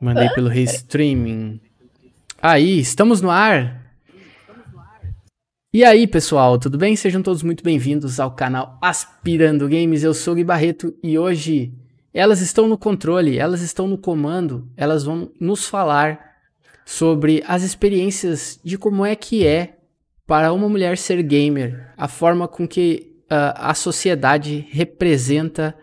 Mandei pelo restreaming. Aí, estamos no ar. E aí, pessoal, tudo bem? Sejam todos muito bem-vindos ao canal Aspirando Games. Eu sou o Gui Barreto e hoje elas estão no controle, elas estão no comando, elas vão nos falar sobre as experiências de como é que é para uma mulher ser gamer, a forma com que uh, a sociedade representa,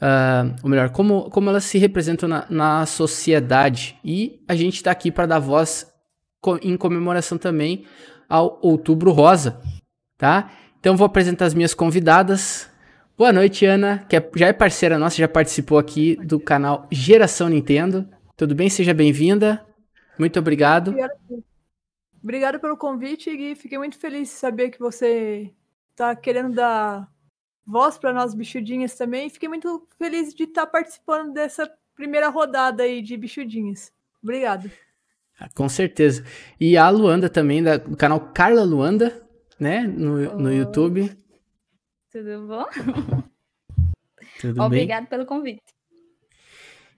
uh, ou melhor, como, como elas se representam na, na sociedade. E a gente está aqui para dar voz co em comemoração também ao Outubro Rosa, tá? Então vou apresentar as minhas convidadas. Boa noite, Ana, que é, já é parceira nossa, já participou aqui do canal Geração Nintendo. Tudo bem? Seja bem-vinda. Muito obrigado. Obrigada. Obrigado pelo convite e fiquei muito feliz de saber que você está querendo dar voz para nós bichudinhas também. Fiquei muito feliz de estar tá participando dessa primeira rodada aí de bichudinhas. Obrigado. Ah, com certeza. E a Luanda também, da, do canal Carla Luanda, né? No, no YouTube. Tudo bom? Tudo Obrigado bem? pelo convite.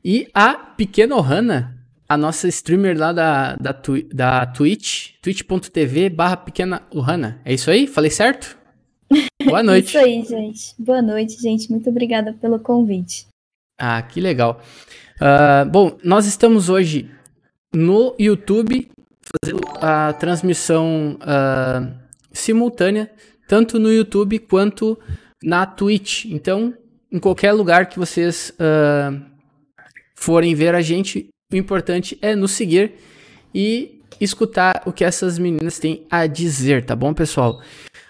E a pequena Ohana, a nossa streamer lá da, da, da Twitch, twitch.tv barra pequena Uhana. É isso aí? Falei certo? Boa noite. isso aí, gente. Boa noite, gente. Muito obrigada pelo convite. Ah, que legal. Uh, bom, nós estamos hoje no YouTube fazendo a transmissão uh, simultânea, tanto no YouTube quanto na Twitch. Então, em qualquer lugar que vocês uh, forem ver a gente, o importante é nos seguir e escutar o que essas meninas têm a dizer, tá bom, pessoal?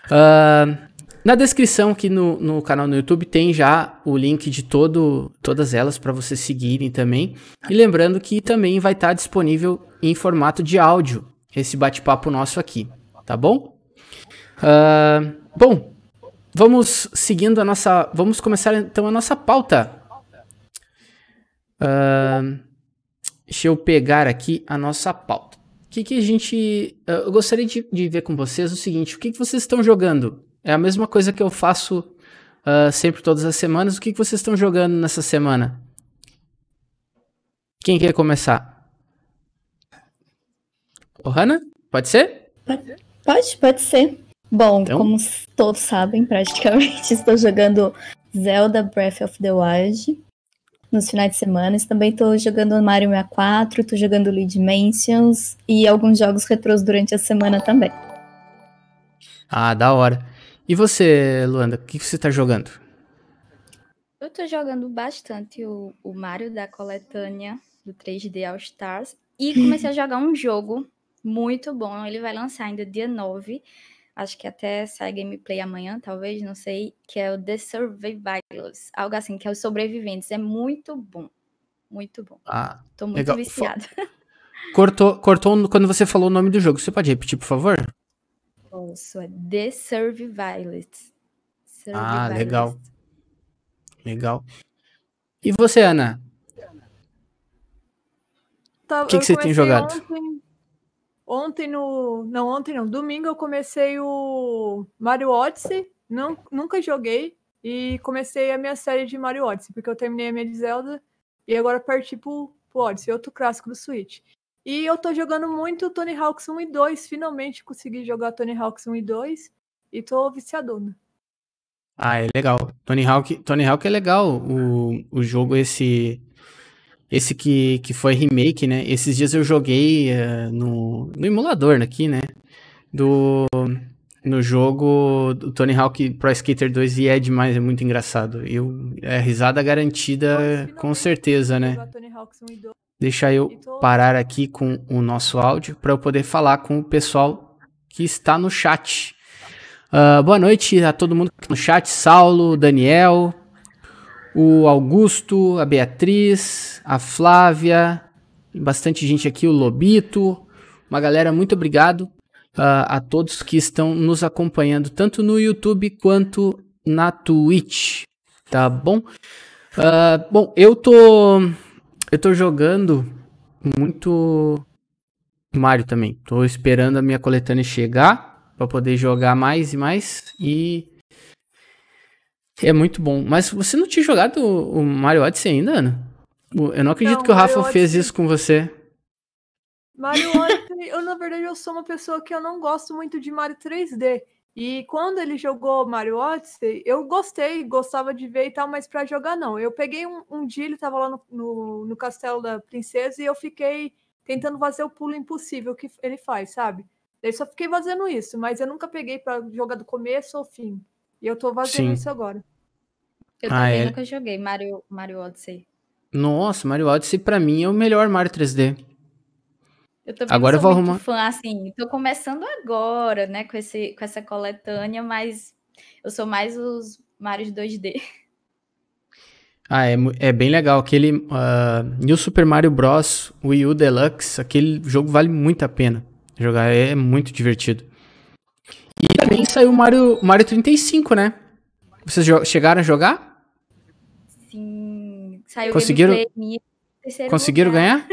Uh, na descrição aqui no, no canal no YouTube tem já o link de todo, todas elas para vocês seguirem também. E lembrando que também vai estar tá disponível em formato de áudio esse bate-papo nosso aqui, tá bom? Uh, bom, vamos seguindo a nossa. Vamos começar então a nossa pauta. Uh, Deixa eu pegar aqui a nossa pauta. O que, que a gente. Eu gostaria de, de ver com vocês o seguinte: o que, que vocês estão jogando? É a mesma coisa que eu faço uh, sempre, todas as semanas. O que, que vocês estão jogando nessa semana? Quem quer começar? Ohana? Pode ser? Pode, pode ser. Bom, então? como todos sabem, praticamente, estou jogando Zelda Breath of the Wild nos finais de semana. Também estou jogando Mario 64, estou jogando Lead Dimensions e alguns jogos retrôs durante a semana também. Ah, da hora. E você, Luanda, o que, que você está jogando? Eu estou jogando bastante o, o Mario da coletânea do 3D All Stars e comecei a jogar um jogo muito bom. Ele vai lançar ainda dia 9 acho que até sai gameplay amanhã, talvez, não sei, que é o The Survivors, algo assim, que é os sobreviventes. É muito bom. Muito bom. Ah, Tô muito legal. viciada. Cortou, cortou quando você falou o nome do jogo. Você pode repetir, por favor? Posso, é The Survivors. Ah, legal. Legal. E você, Ana? Tá, o que, que você tem jogado? Ontem, Ontem no. Não, ontem não. Domingo eu comecei o Mario Odyssey. Não, nunca joguei. E comecei a minha série de Mario Odyssey, porque eu terminei a minha de Zelda. E agora parti pro, pro Odyssey, outro clássico do Switch. E eu tô jogando muito Tony Hawks 1 e 2. Finalmente consegui jogar Tony Hawks 1 e 2. E tô viciadona. Ah, é legal. Tony Hawk, Tony Hawk é legal. O, o jogo, esse esse que, que foi remake, né? Esses dias eu joguei uh, no, no emulador aqui, né? Do, no jogo do Tony Hawk Pro Skater 2 e é demais, é muito engraçado. Eu, é risada garantida com certeza, né? Deixa eu parar aqui com o nosso áudio para eu poder falar com o pessoal que está no chat. Uh, boa noite a todo mundo no chat, Saulo, Daniel, o Augusto, a Beatriz, a Flávia, bastante gente aqui, o Lobito, uma galera, muito obrigado uh, a todos que estão nos acompanhando, tanto no YouTube quanto na Twitch, tá bom? Uh, bom, eu tô, eu tô jogando muito Mario também, tô esperando a minha coletânea chegar, para poder jogar mais e mais e é muito bom. Mas você não tinha jogado o Mario Odyssey ainda, Ana? Eu não acredito não, que o Rafa Mario fez Odyssey... isso com você. Mario Odyssey, eu na verdade eu sou uma pessoa que eu não gosto muito de Mario 3D. E quando ele jogou Mario Odyssey, eu gostei, gostava de ver e tal, mas para jogar não. Eu peguei um, um dia, ele tava lá no, no, no, castelo da princesa e eu fiquei tentando fazer o pulo impossível que ele faz, sabe? Daí só fiquei fazendo isso, mas eu nunca peguei para jogar do começo ao fim. E eu tô fazendo Sim. isso agora. Eu ah, também é... nunca joguei Mario, Mario Odyssey. Nossa, Mario Odyssey pra mim é o melhor Mario 3D. Eu também agora sou eu vou muito arrumar... fã, assim, tô começando agora, né, com, esse, com essa coletânea, mas eu sou mais os Marios 2D. Ah, é, é bem legal. Aquele uh, New Super Mario Bros. Wii U Deluxe, aquele jogo vale muito a pena jogar, é muito divertido. E também saiu o Mario, Mario 35, né? Vocês chegaram a jogar? Sim. Saiu Conseguiram, gameplay, conseguiram ganhar?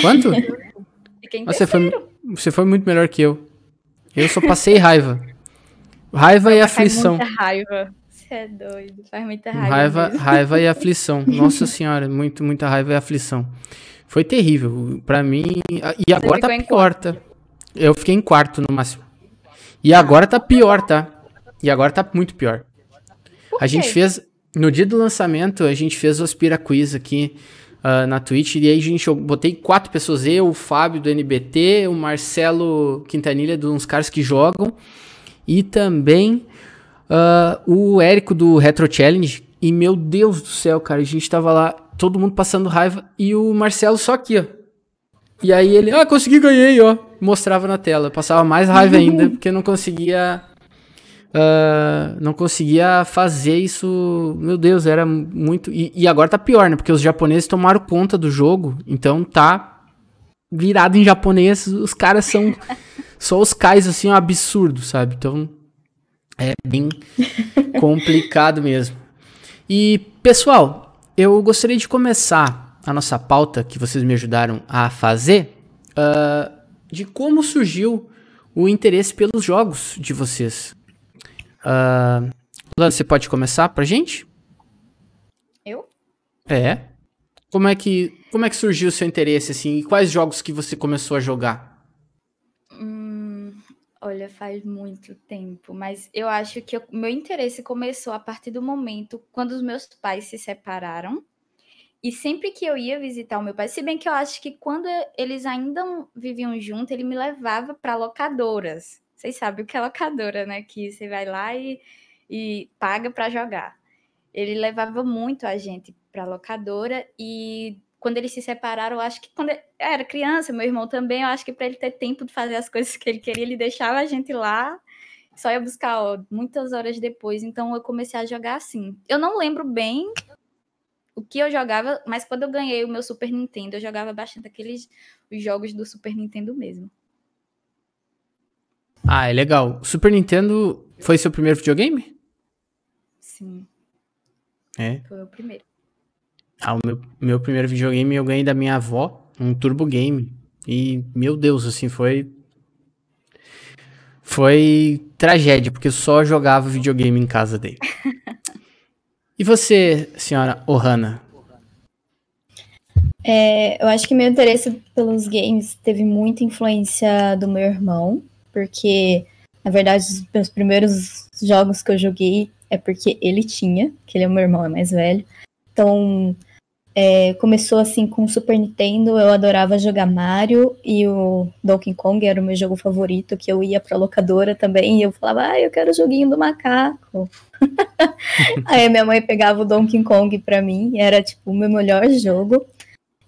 Quanto? Você foi, você foi muito melhor que eu. Eu só passei raiva. Raiva e aflição. Muita raiva. Você é doido. Faz muita raiva. Raiva, raiva e aflição. Nossa senhora, muito, muita raiva e aflição. Foi terrível. Pra mim. E agora tá pior, tá? Eu fiquei em quarto no máximo. E agora tá pior, tá? E agora tá muito pior. A gente fez. No dia do lançamento, a gente fez o Aspira Quiz aqui uh, na Twitch. E aí a gente eu botei quatro pessoas, eu, o Fábio do NBT, o Marcelo Quintanilha, de uns caras que jogam, e também uh, o Érico do Retro Challenge. E meu Deus do céu, cara, a gente tava lá, todo mundo passando raiva, e o Marcelo só aqui, ó. E aí ele, ah, consegui, ganhei, ó. Mostrava na tela. Passava mais raiva ainda, porque não conseguia uh, não conseguia fazer isso. Meu Deus, era muito. E, e, agora tá pior, né? Porque os japoneses tomaram conta do jogo, então tá virado em japonês. Os caras são só os cais assim, um absurdo, sabe? Então é bem complicado mesmo. E pessoal, eu gostaria de começar a nossa pauta que vocês me ajudaram a fazer uh, de como surgiu o interesse pelos jogos de vocês. Uh, Lana, você pode começar pra gente? Eu? É. Como é que, como é que surgiu o seu interesse, assim? E quais jogos que você começou a jogar? Hum, olha, faz muito tempo, mas eu acho que o meu interesse começou a partir do momento quando os meus pais se separaram. E sempre que eu ia visitar o meu pai, se bem que eu acho que quando eles ainda viviam juntos, ele me levava para locadoras. Vocês sabem o que é locadora, né? Que você vai lá e, e paga para jogar. Ele levava muito a gente para locadora e quando eles se separaram, eu acho que quando eu era criança, meu irmão também, eu acho que para ele ter tempo de fazer as coisas que ele queria, ele deixava a gente lá, só ia buscar ó, muitas horas depois. Então eu comecei a jogar assim. Eu não lembro bem o que eu jogava, mas quando eu ganhei o meu Super Nintendo, eu jogava bastante aqueles os jogos do Super Nintendo mesmo. Ah, é legal. O Super Nintendo foi seu primeiro videogame? Sim. É? Foi o primeiro. Ah, o meu, meu primeiro videogame eu ganhei da minha avó, um Turbo Game. E, meu Deus, assim, foi. Foi tragédia, porque eu só jogava videogame em casa dele. E você, senhora Ohana? É, eu acho que meu interesse pelos games teve muita influência do meu irmão porque, na verdade, os meus primeiros jogos que eu joguei é porque ele tinha, que ele é meu irmão, é mais velho. Então, é, começou assim com o Super Nintendo, eu adorava jogar Mario e o Donkey Kong era o meu jogo favorito, que eu ia pra locadora também e eu falava, ah, eu quero o joguinho do macaco. Aí minha mãe pegava o Donkey Kong pra mim, era tipo o meu melhor jogo.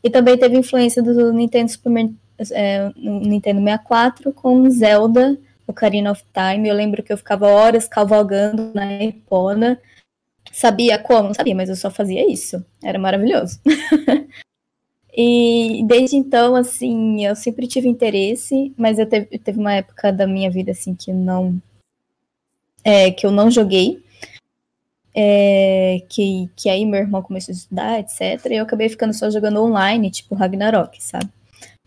E também teve influência do Nintendo Super é, Nintendo 64 com Zelda, Ocarina of Time. Eu lembro que eu ficava horas cavalgando na Epona. Sabia como? Não sabia, mas eu só fazia isso. Era maravilhoso. e desde então, assim, eu sempre tive interesse, mas eu teve, teve uma época da minha vida, assim, que não... É, que eu não joguei. É, que, que aí meu irmão começou a estudar, etc. E eu acabei ficando só jogando online, tipo Ragnarok, sabe?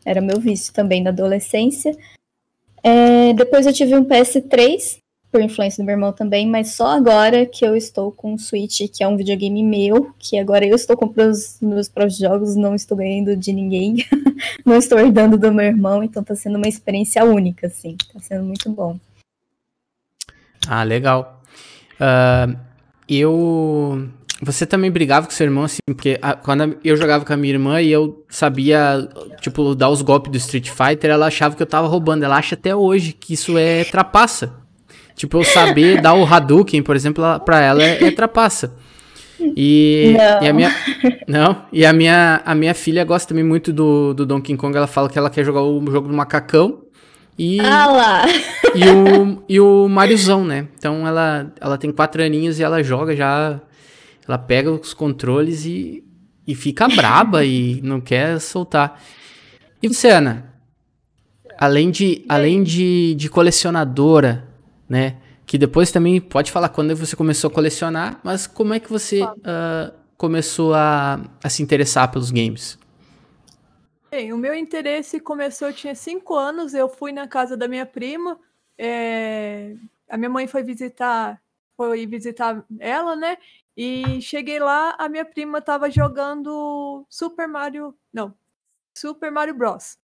Era meu vício também na adolescência. É, depois eu tive um PS3, por influência do meu irmão também, mas só agora que eu estou com o Switch, que é um videogame meu, que agora eu estou comprando os meus próprios jogos, não estou ganhando de ninguém, não estou herdando do meu irmão, então tá sendo uma experiência única, assim, tá sendo muito bom. Ah, legal. Uh, eu. Você também brigava com seu irmão, assim, porque a, quando eu jogava com a minha irmã e eu sabia, tipo, dar os golpes do Street Fighter, ela achava que eu tava roubando. Ela acha até hoje que isso é trapaça. Tipo, eu saber dar o Hadouken, por exemplo, pra ela é, é trapaça. E, e, a minha. Não, e a minha, a minha filha gosta também muito do, do Donkey Kong. Ela fala que ela quer jogar o jogo do macacão. E, ah lá. e o, e o Mariozão, né? Então ela, ela tem quatro aninhos e ela joga já. Ela pega os controles e, e fica braba e não quer soltar. E você, Ana? Além de, além de, de colecionadora, né? Que depois também pode falar quando você começou a colecionar, mas como é que você uh, começou a, a se interessar pelos games? Bem, o meu interesse começou, eu tinha cinco anos, eu fui na casa da minha prima, é, a minha mãe foi visitar, foi visitar ela, né? E cheguei lá, a minha prima estava jogando Super Mario, não, Super Mario Bros.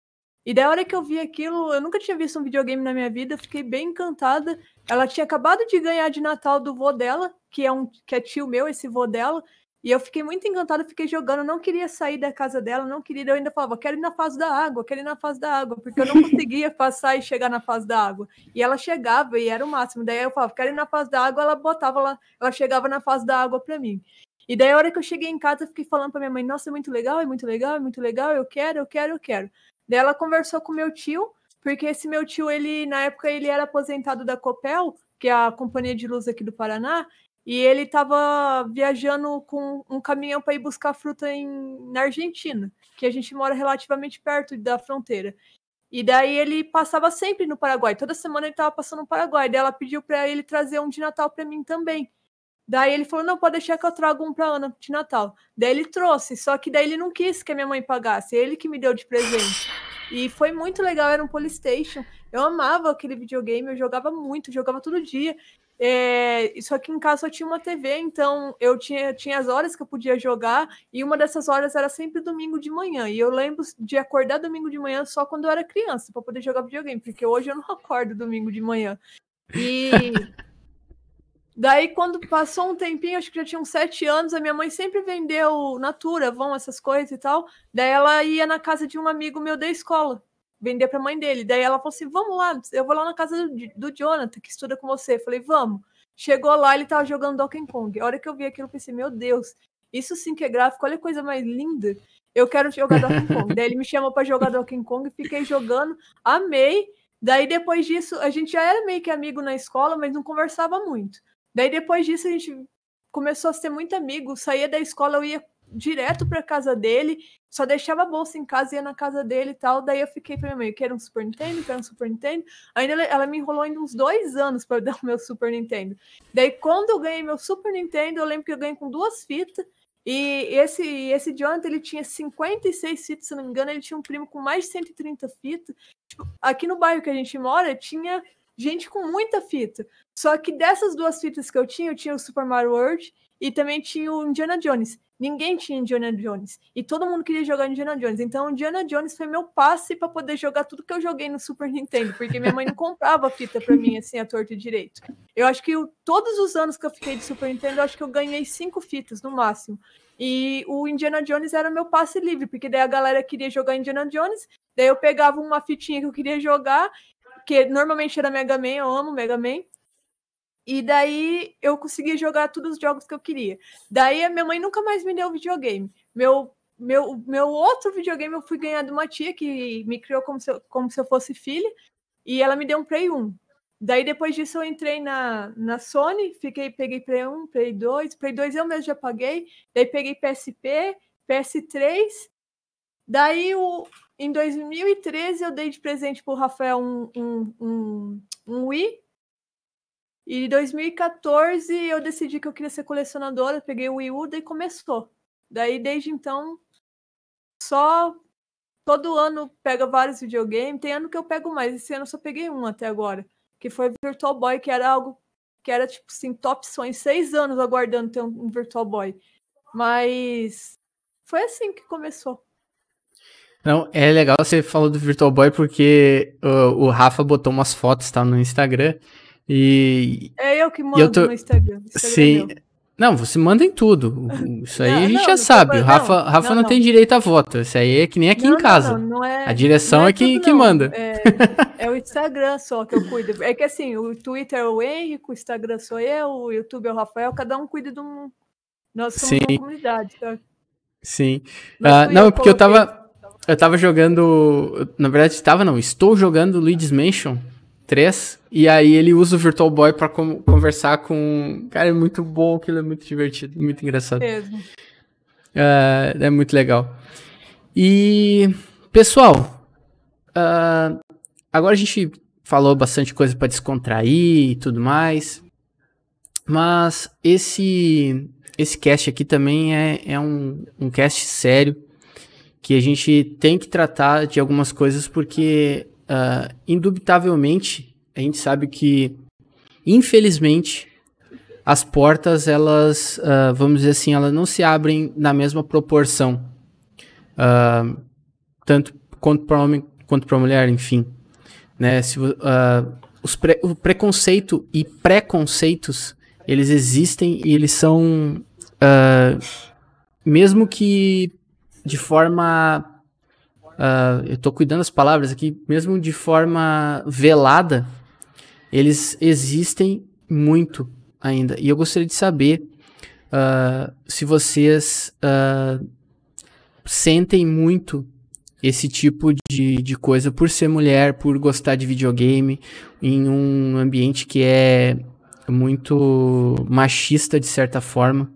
E da hora que eu vi aquilo, eu nunca tinha visto um videogame na minha vida, fiquei bem encantada. Ela tinha acabado de ganhar de Natal do vô dela, que é um que é tio meu, esse vô dela. E eu fiquei muito encantada, fiquei jogando, não queria sair da casa dela, não queria, eu ainda falava, quero ir na fase da água, quero ir na fase da água, porque eu não conseguia passar e chegar na fase da água. E ela chegava e era o máximo. Daí eu falava, quero ir na fase da água, ela botava lá, ela chegava na fase da água para mim. E daí a hora que eu cheguei em casa, eu fiquei falando para minha mãe, nossa, é muito legal, é muito legal, é muito legal, eu quero, eu quero, eu quero. Daí ela conversou com meu tio, porque esse meu tio, ele na época ele era aposentado da Copel, que é a companhia de luz aqui do Paraná, e ele estava viajando com um caminhão para ir buscar fruta em, na Argentina, que a gente mora relativamente perto da fronteira. E daí ele passava sempre no Paraguai. Toda semana ele estava passando no Paraguai. Daí ela pediu para ele trazer um de Natal para mim também. Daí ele falou: não, pode deixar que eu trago um para Ana de Natal. Daí ele trouxe, só que daí ele não quis que a minha mãe pagasse, ele que me deu de presente. E foi muito legal, era um Polystation. Eu amava aquele videogame, eu jogava muito, jogava todo dia. É, só que em casa só tinha uma TV, então eu tinha, tinha as horas que eu podia jogar, e uma dessas horas era sempre domingo de manhã. E eu lembro de acordar domingo de manhã só quando eu era criança, para poder jogar videogame, porque hoje eu não acordo domingo de manhã. E daí, quando passou um tempinho, acho que já tinha uns sete anos, a minha mãe sempre vendeu Natura, vão essas coisas e tal. Daí ela ia na casa de um amigo meu da escola vender para a mãe dele. Daí ela falou assim: vamos lá, eu vou lá na casa do, do Jonathan, que estuda com você. Eu falei, vamos. Chegou lá, ele tava jogando Donkey Kong. A hora que eu vi aquilo, eu pensei, meu Deus, isso sim que é gráfico, olha a coisa mais linda. Eu quero jogar Donkey Kong. Daí ele me chamou para jogar Donkey Kong, fiquei jogando, amei. Daí depois disso, a gente já era meio que amigo na escola, mas não conversava muito. Daí depois disso, a gente começou a ser muito amigo. Saía da escola, eu ia direto para casa dele, só deixava a bolsa em casa, ia na casa dele e tal. Daí eu fiquei pra minha mãe, quero um Super Nintendo, quero um Super Nintendo. Ainda ela, ela me enrolou ainda uns dois anos para dar o meu Super Nintendo. Daí quando eu ganhei meu Super Nintendo, eu lembro que eu ganhei com duas fitas. E esse, esse Jonathan, ele tinha 56 fitas, se não me engano, ele tinha um primo com mais de 130 fitas. Tipo, aqui no bairro que a gente mora, tinha gente com muita fita. Só que dessas duas fitas que eu tinha, eu tinha o Super Mario World e também tinha o Indiana Jones. Ninguém tinha Indiana Jones. E todo mundo queria jogar Indiana Jones. Então, Indiana Jones foi meu passe para poder jogar tudo que eu joguei no Super Nintendo. Porque minha mãe não comprava fita para mim, assim, a torta direito. Eu acho que eu, todos os anos que eu fiquei de Super Nintendo, eu acho que eu ganhei cinco fitas no máximo. E o Indiana Jones era meu passe livre, porque daí a galera queria jogar Indiana Jones. Daí eu pegava uma fitinha que eu queria jogar, que normalmente era Mega Man, eu amo Mega Man. E daí eu consegui jogar todos os jogos que eu queria. Daí a minha mãe nunca mais me deu videogame. Meu, meu, meu outro videogame eu fui ganhar de uma tia que me criou como se, eu, como se eu fosse filha. E ela me deu um Play 1. Daí depois disso eu entrei na, na Sony, fiquei, peguei Play 1, Play 2, Play 2 eu mesmo já paguei, daí peguei PSP, PS3, daí o, em 2013 eu dei de presente pro Rafael um, um, um, um Wii, e em 2014 eu decidi que eu queria ser colecionadora, peguei o Wii U e começou. Daí desde então só todo ano pega vários videogames. Tem ano que eu pego mais. Esse ano eu só peguei um até agora. Que foi Virtual Boy, que era algo que era, tipo assim, top sonho. Seis anos aguardando ter um Virtual Boy. Mas foi assim que começou. Não, é legal você falou do Virtual Boy porque o, o Rafa botou umas fotos tá, no Instagram e. É eu que mando tô... no Instagram. Instagram é Sim. É não, você manda em tudo. Isso aí não, a gente não, já sabe. O Rafa, não, Rafa não, tem direito a voto. Isso aí é que nem aqui em casa. É, a direção é, é, que, que manda. É, é, o Instagram só que eu cuido. É que assim, o Twitter é o Henrique, o Instagram sou eu, o YouTube é o Rafael, cada um cuida de um. Nós somos Sim. uma comunidade, tá? Sim. Uh, não, porque eu tava. Eu tava jogando. Na verdade, estava não. Estou jogando Luigi's Mansion 3. E aí ele usa o Virtual Boy pra com, conversar com. Cara, é muito bom, aquilo é muito divertido, muito engraçado. Mesmo. Uh, é muito legal. E, pessoal, uh, agora a gente falou bastante coisa para descontrair e tudo mais. Mas esse esse cast aqui também é, é um, um cast sério que a gente tem que tratar de algumas coisas porque uh, indubitavelmente, a gente sabe que, infelizmente, as portas, elas, uh, vamos dizer assim, elas não se abrem na mesma proporção. Uh, tanto quanto para homem quanto para mulher, enfim. Né? Se, os pre o preconceito e preconceitos, eles existem e eles são, mesmo que de forma uh, eu estou cuidando das palavras aqui, mesmo de forma velada, eles existem muito ainda. E eu gostaria de saber uh, se vocês uh, sentem muito esse tipo de, de coisa por ser mulher, por gostar de videogame, em um ambiente que é muito machista de certa forma,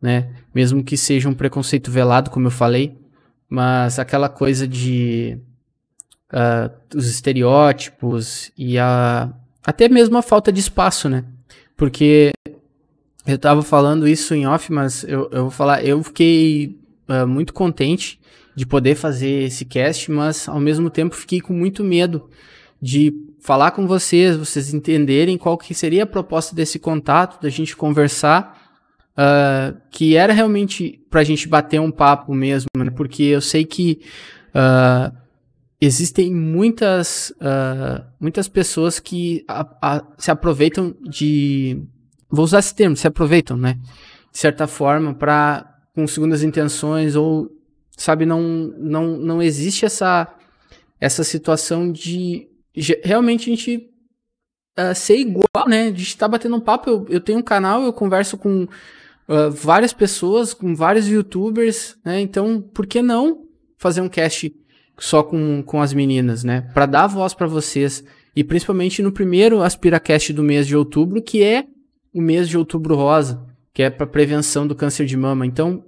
né? Mesmo que seja um preconceito velado, como eu falei, mas aquela coisa de uh, os estereótipos e a até mesmo a falta de espaço, né? Porque eu tava falando isso em off, mas eu, eu vou falar, eu fiquei uh, muito contente de poder fazer esse cast, mas ao mesmo tempo fiquei com muito medo de falar com vocês, vocês entenderem qual que seria a proposta desse contato, da gente conversar uh, que era realmente para a gente bater um papo mesmo, né? porque eu sei que uh, existem muitas, uh, muitas pessoas que a, a, se aproveitam de. Vou usar esse termo, se aproveitam, né? De certa forma, para com segundas intenções, ou, sabe, não, não, não existe essa, essa situação de realmente a gente uh, ser igual, né? De estar batendo um papo. Eu, eu tenho um canal, eu converso com uh, várias pessoas, com vários youtubers, né? Então, por que não fazer um cast só com, com as meninas, né? Para dar voz para vocês. E principalmente no primeiro AspiraCast do mês de outubro, que é o mês de outubro rosa, que é para prevenção do câncer de mama. Então,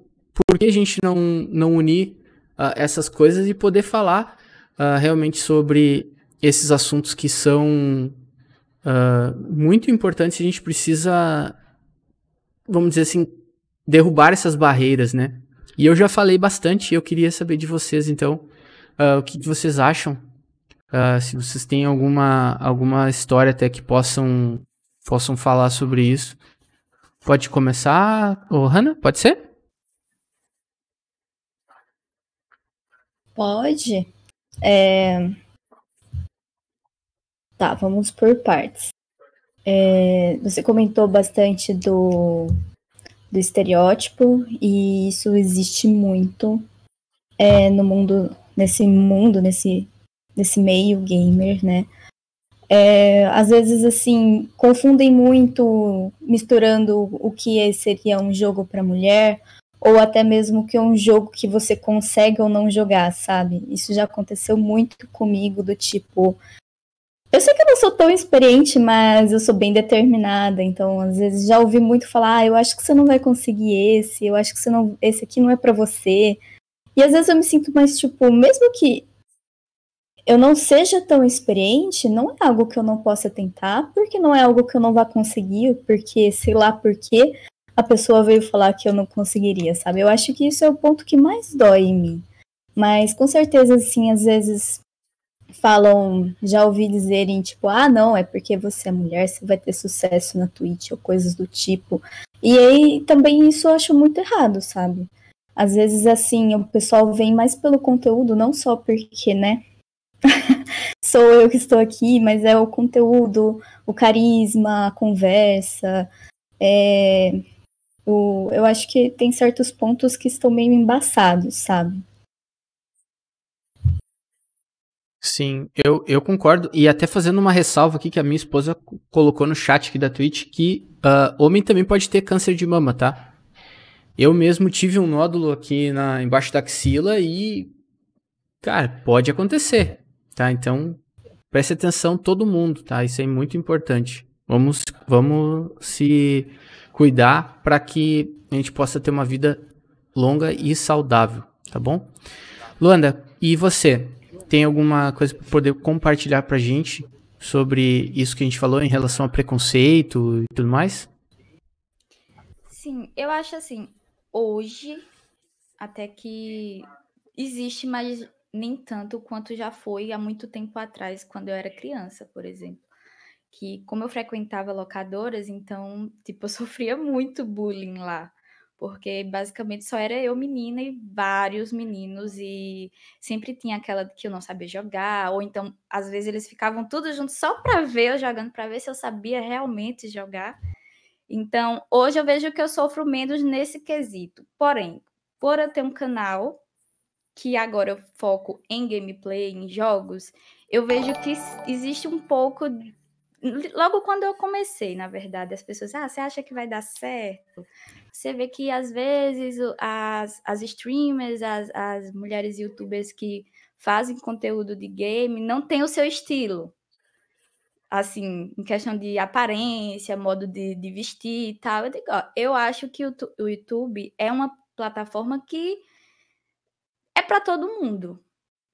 por que a gente não, não unir uh, essas coisas e poder falar uh, realmente sobre esses assuntos que são uh, muito importantes? A gente precisa vamos dizer assim, derrubar essas barreiras, né? E eu já falei bastante, eu queria saber de vocês, então, uh, o que vocês acham? Uh, se vocês têm alguma, alguma história até que possam, possam falar sobre isso. Pode começar, ô Hanna, pode ser? Pode. É... Tá, vamos por partes. É, você comentou bastante do, do estereótipo, e isso existe muito é, no mundo, nesse mundo, nesse, nesse meio gamer, né? É, às vezes, assim, confundem muito misturando o que seria um jogo para mulher ou até mesmo que é um jogo que você consegue ou não jogar, sabe? Isso já aconteceu muito comigo, do tipo, eu sei que eu não sou tão experiente, mas eu sou bem determinada, então às vezes já ouvi muito falar, ah, eu acho que você não vai conseguir esse, eu acho que você não, esse aqui não é para você. E às vezes eu me sinto mais tipo, mesmo que eu não seja tão experiente, não é algo que eu não possa tentar, porque não é algo que eu não vá conseguir, porque sei lá por que a pessoa veio falar que eu não conseguiria, sabe? Eu acho que isso é o ponto que mais dói em mim. Mas com certeza, assim, às vezes falam, já ouvi dizerem, tipo, ah, não, é porque você é mulher, você vai ter sucesso na Twitch ou coisas do tipo. E aí também isso eu acho muito errado, sabe? Às vezes, assim, o pessoal vem mais pelo conteúdo, não só porque, né? sou eu que estou aqui, mas é o conteúdo, o carisma, a conversa. É... O... Eu acho que tem certos pontos que estão meio embaçados, sabe? Sim, eu, eu concordo. E até fazendo uma ressalva aqui que a minha esposa colocou no chat aqui da Twitch que uh, homem também pode ter câncer de mama, tá? Eu mesmo tive um nódulo aqui na, embaixo da axila e, cara, pode acontecer, tá? Então, preste atenção todo mundo, tá? Isso é muito importante. Vamos, vamos se cuidar para que a gente possa ter uma vida longa e saudável, tá bom? Luanda, e você? Tem alguma coisa para poder compartilhar para gente sobre isso que a gente falou em relação a preconceito e tudo mais? Sim, eu acho assim, hoje até que existe, mas nem tanto quanto já foi há muito tempo atrás, quando eu era criança, por exemplo. Que como eu frequentava locadoras, então, tipo, eu sofria muito bullying lá porque basicamente só era eu menina e vários meninos e sempre tinha aquela que eu não sabia jogar, ou então às vezes eles ficavam todos juntos só para ver eu jogando, para ver se eu sabia realmente jogar. Então, hoje eu vejo que eu sofro menos nesse quesito. Porém, por eu ter um canal que agora eu foco em gameplay, em jogos, eu vejo que existe um pouco logo quando eu comecei, na verdade, as pessoas, ah, você acha que vai dar certo? Você vê que às vezes as, as streamers, as, as mulheres youtubers que fazem conteúdo de game não têm o seu estilo. Assim, em questão de aparência, modo de, de vestir e tal. Eu, digo, ó, eu acho que o, o YouTube é uma plataforma que é para todo mundo.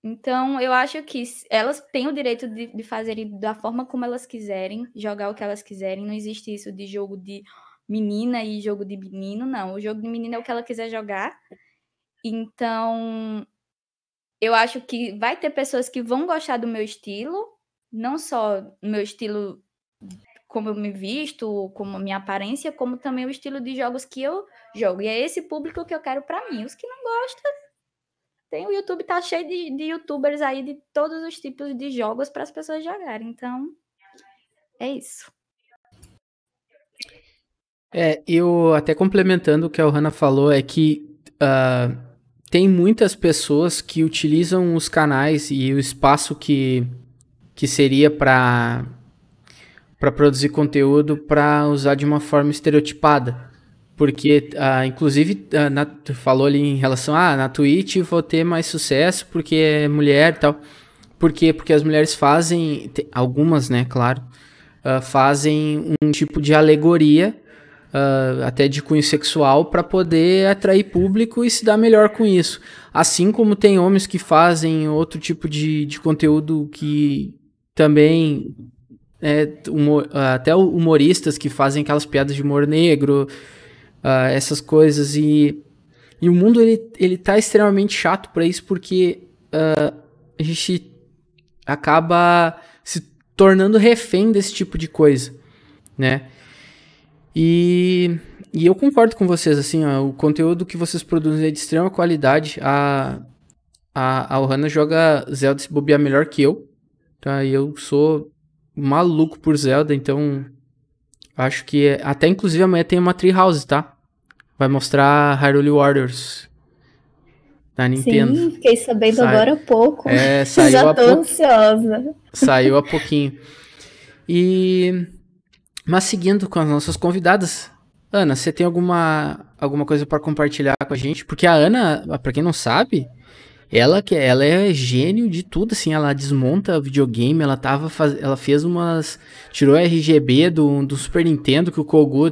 Então, eu acho que elas têm o direito de, de fazerem da forma como elas quiserem, jogar o que elas quiserem. Não existe isso de jogo de menina e jogo de menino, não. O jogo de menina é o que ela quiser jogar. Então, eu acho que vai ter pessoas que vão gostar do meu estilo, não só meu estilo como eu me visto, como minha aparência, como também o estilo de jogos que eu jogo. E é esse público que eu quero para mim. Os que não gostam, tem o YouTube tá cheio de, de youtubers aí de todos os tipos de jogos para as pessoas jogarem. Então, é isso. É, eu até complementando o que a Ohana falou, é que uh, tem muitas pessoas que utilizam os canais e o espaço que, que seria para para produzir conteúdo para usar de uma forma estereotipada. Porque, uh, inclusive, uh, na, falou ali em relação a ah, na Twitch vou ter mais sucesso porque é mulher e tal. Por quê? Porque as mulheres fazem, algumas, né, claro, uh, fazem um tipo de alegoria uh, até de cunho sexual, para poder atrair público e se dar melhor com isso. Assim como tem homens que fazem outro tipo de, de conteúdo que também. É, humor, até humoristas que fazem aquelas piadas de humor negro, uh, essas coisas. E, e o mundo ele, ele tá extremamente chato para isso porque uh, a gente acaba se tornando refém desse tipo de coisa, né? E, e eu concordo com vocês, assim, ó, o conteúdo que vocês produzem é de extrema qualidade. A, a, a Ohana joga Zelda se bobear melhor que eu, tá? E eu sou maluco por Zelda, então acho que é, até inclusive amanhã tem uma Treehouse, tá? Vai mostrar Hyrule Warriors da Nintendo. Sim, fiquei sabendo Sai... agora há pouco. É, saiu Já tô ansiosa. Saiu há pouquinho. E mas seguindo com as nossas convidadas, Ana, você tem alguma, alguma coisa para compartilhar com a gente? Porque a Ana, para quem não sabe, ela que ela é gênio de tudo, assim, ela desmonta videogame, ela tava faz, ela fez umas tirou RGB do, do Super Nintendo que o Kogu uh,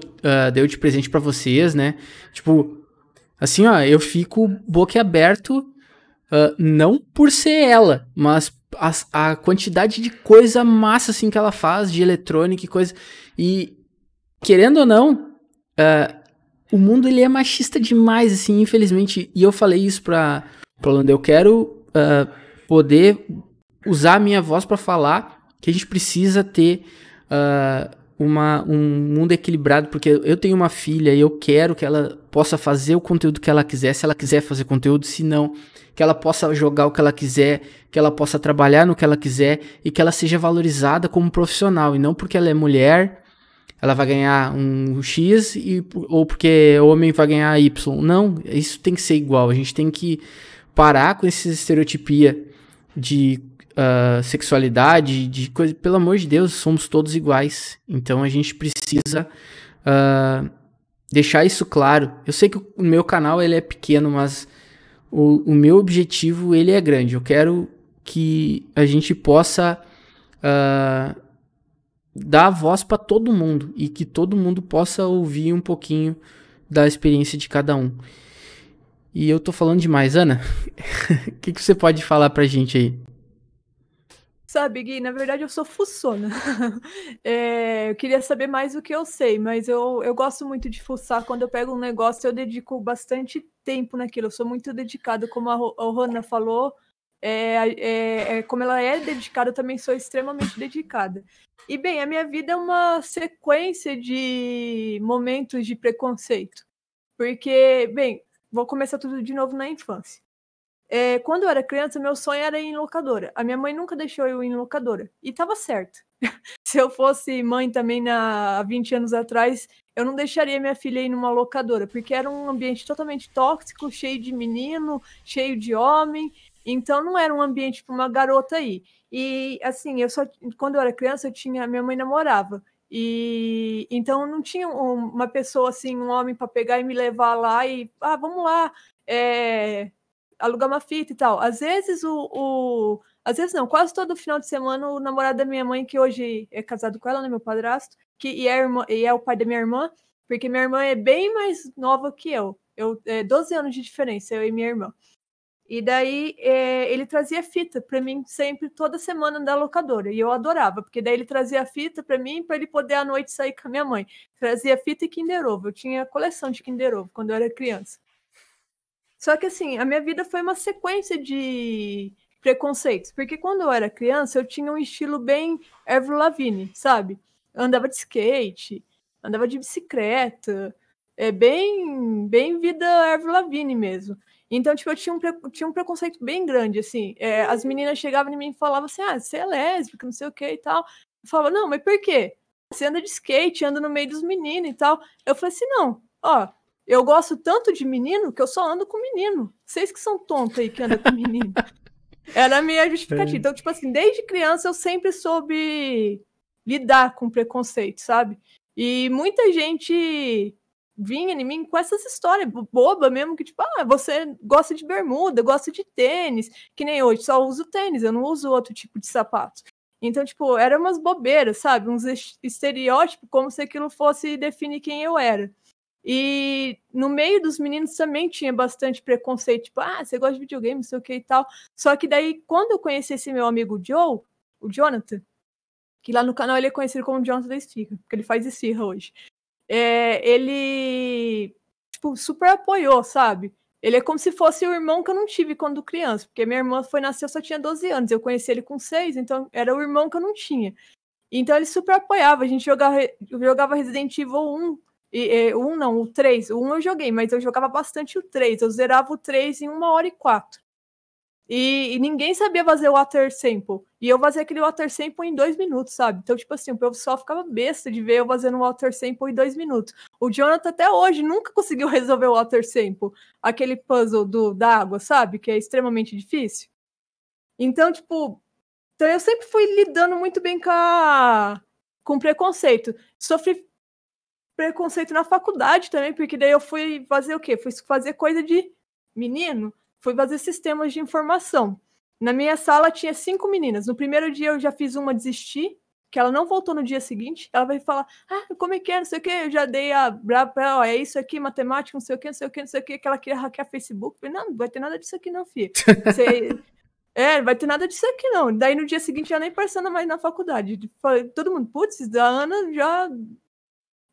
deu de presente para vocês, né? Tipo, assim, ó, eu fico boquiaberto uh, não por ser ela, mas a, a quantidade de coisa massa assim que ela faz de eletrônica e coisa e, querendo ou não, uh, o mundo ele é machista demais, assim, infelizmente. E eu falei isso pra, Falando, eu quero uh, poder usar a minha voz para falar que a gente precisa ter uh, uma, um mundo equilibrado, porque eu tenho uma filha e eu quero que ela possa fazer o conteúdo que ela quiser, se ela quiser fazer conteúdo, se não, que ela possa jogar o que ela quiser, que ela possa trabalhar no que ela quiser e que ela seja valorizada como profissional e não porque ela é mulher, ela vai ganhar um X e, ou porque o homem vai ganhar Y. Não, isso tem que ser igual. A gente tem que parar com essa estereotipia de uh, sexualidade, de coisa. Pelo amor de Deus, somos todos iguais. Então a gente precisa uh, deixar isso claro. Eu sei que o meu canal ele é pequeno, mas o, o meu objetivo ele é grande. Eu quero que a gente possa uh, dar voz para todo mundo e que todo mundo possa ouvir um pouquinho da experiência de cada um. E eu tô falando demais, Ana. O que, que você pode falar pra gente aí? Sabe, Gui, na verdade eu sou fuçona. É, eu queria saber mais do que eu sei, mas eu, eu gosto muito de fuçar. Quando eu pego um negócio, eu dedico bastante tempo naquilo. Eu sou muito dedicada, como a, a Rona falou. É, é, é, como ela é dedicada, eu também sou extremamente dedicada. E bem, a minha vida é uma sequência de momentos de preconceito. Porque, bem, vou começar tudo de novo na infância. É, quando eu era criança, meu sonho era ir em locadora. A minha mãe nunca deixou eu ir em locadora. E tava certo. Se eu fosse mãe também na, há 20 anos atrás, eu não deixaria minha filha ir numa locadora, porque era um ambiente totalmente tóxico, cheio de menino, cheio de homem. Então não era um ambiente para uma garota ir. E assim, eu só quando eu era criança, eu tinha minha mãe namorava. E então não tinha uma pessoa assim, um homem para pegar e me levar lá e ah, vamos lá, é, alugar uma fita e tal. Às vezes o, o, Às vezes não, quase todo final de semana o namorado da minha mãe, que hoje é casado com ela, né, meu padrasto, que, e, é, irmã, e é o pai da minha irmã, porque minha irmã é bem mais nova que eu. Eu é 12 anos de diferença, eu e minha irmã. E daí é, ele trazia fita para mim sempre, toda semana da locadora. E eu adorava, porque daí ele trazia fita para mim para ele poder à noite sair com a minha mãe. Trazia fita e Kinder Ovo. Eu tinha coleção de Kinder Ovo quando eu era criança. Só que assim, a minha vida foi uma sequência de preconceitos, porque quando eu era criança eu tinha um estilo bem Avril Lavigne, sabe? Eu andava de skate, andava de bicicleta, é bem, bem vida Avril Lavigne mesmo. Então, tipo, eu tinha um, tinha um preconceito bem grande, assim. É, as meninas chegavam em mim e falavam assim, ah, você é lésbica, não sei o que e tal. Eu falava, não, mas por quê? Você anda de skate, anda no meio dos meninos e tal. Eu falei assim, não, ó, eu gosto tanto de menino que eu só ando com menino. Vocês que são tontos aí que andam com menino. Era a minha justificativa. Então, tipo assim, desde criança eu sempre soube lidar com preconceito, sabe? E muita gente vinha em mim com essas histórias boba mesmo, que tipo, ah, você gosta de bermuda, gosta de tênis, que nem hoje, só uso tênis, eu não uso outro tipo de sapato. Então, tipo, eram umas bobeiras, sabe? Uns estereótipos, como se aquilo fosse definir quem eu era. E no meio dos meninos também tinha bastante preconceito, tipo, ah, você gosta de videogame, não sei o que e tal. Só que daí, quando eu conheci esse meu amigo Joe, o Jonathan, que lá no canal ele é conhecido como Jonathan da Esfirra, porque ele faz esfirra hoje. É, ele, tipo, super apoiou, sabe? Ele é como se fosse o irmão que eu não tive quando criança, porque minha irmã foi nascer, eu só tinha 12 anos, eu conheci ele com 6, então era o irmão que eu não tinha. Então ele super apoiava, a gente jogava, jogava Resident Evil 1 e, e, um não, o 3. O 1 eu joguei, mas eu jogava bastante o 3. Eu zerava o 3 em uma hora e quatro. E, e, ninguém sabia fazer o water sample. E eu fazia aquele water sample em dois minutos, sabe? Então, tipo assim, o pessoal ficava besta de ver eu fazendo um water sample em dois minutos. O Jonathan até hoje nunca conseguiu resolver o water sample. Aquele puzzle do, da água, sabe? Que é extremamente difícil. Então, tipo... Então eu sempre fui lidando muito bem com, a, com preconceito. Sofri preconceito na faculdade também, porque daí eu fui fazer o quê? Fui fazer coisa de menino, fui fazer sistemas de informação. Na minha sala tinha cinco meninas. No primeiro dia eu já fiz uma desistir, que ela não voltou no dia seguinte. Ela vai falar: Ah, como é que é? Não sei o que. Eu já dei a brava pra ela: é isso aqui, matemática, não sei o que, não sei o que, não sei o que, que ela queria hackear Facebook. Eu falei: Não, não vai ter nada disso aqui, não, filha. Você. É, não vai ter nada disso aqui, não. Daí no dia seguinte já nem passando mais na faculdade. Falei, todo mundo, putz, a Ana já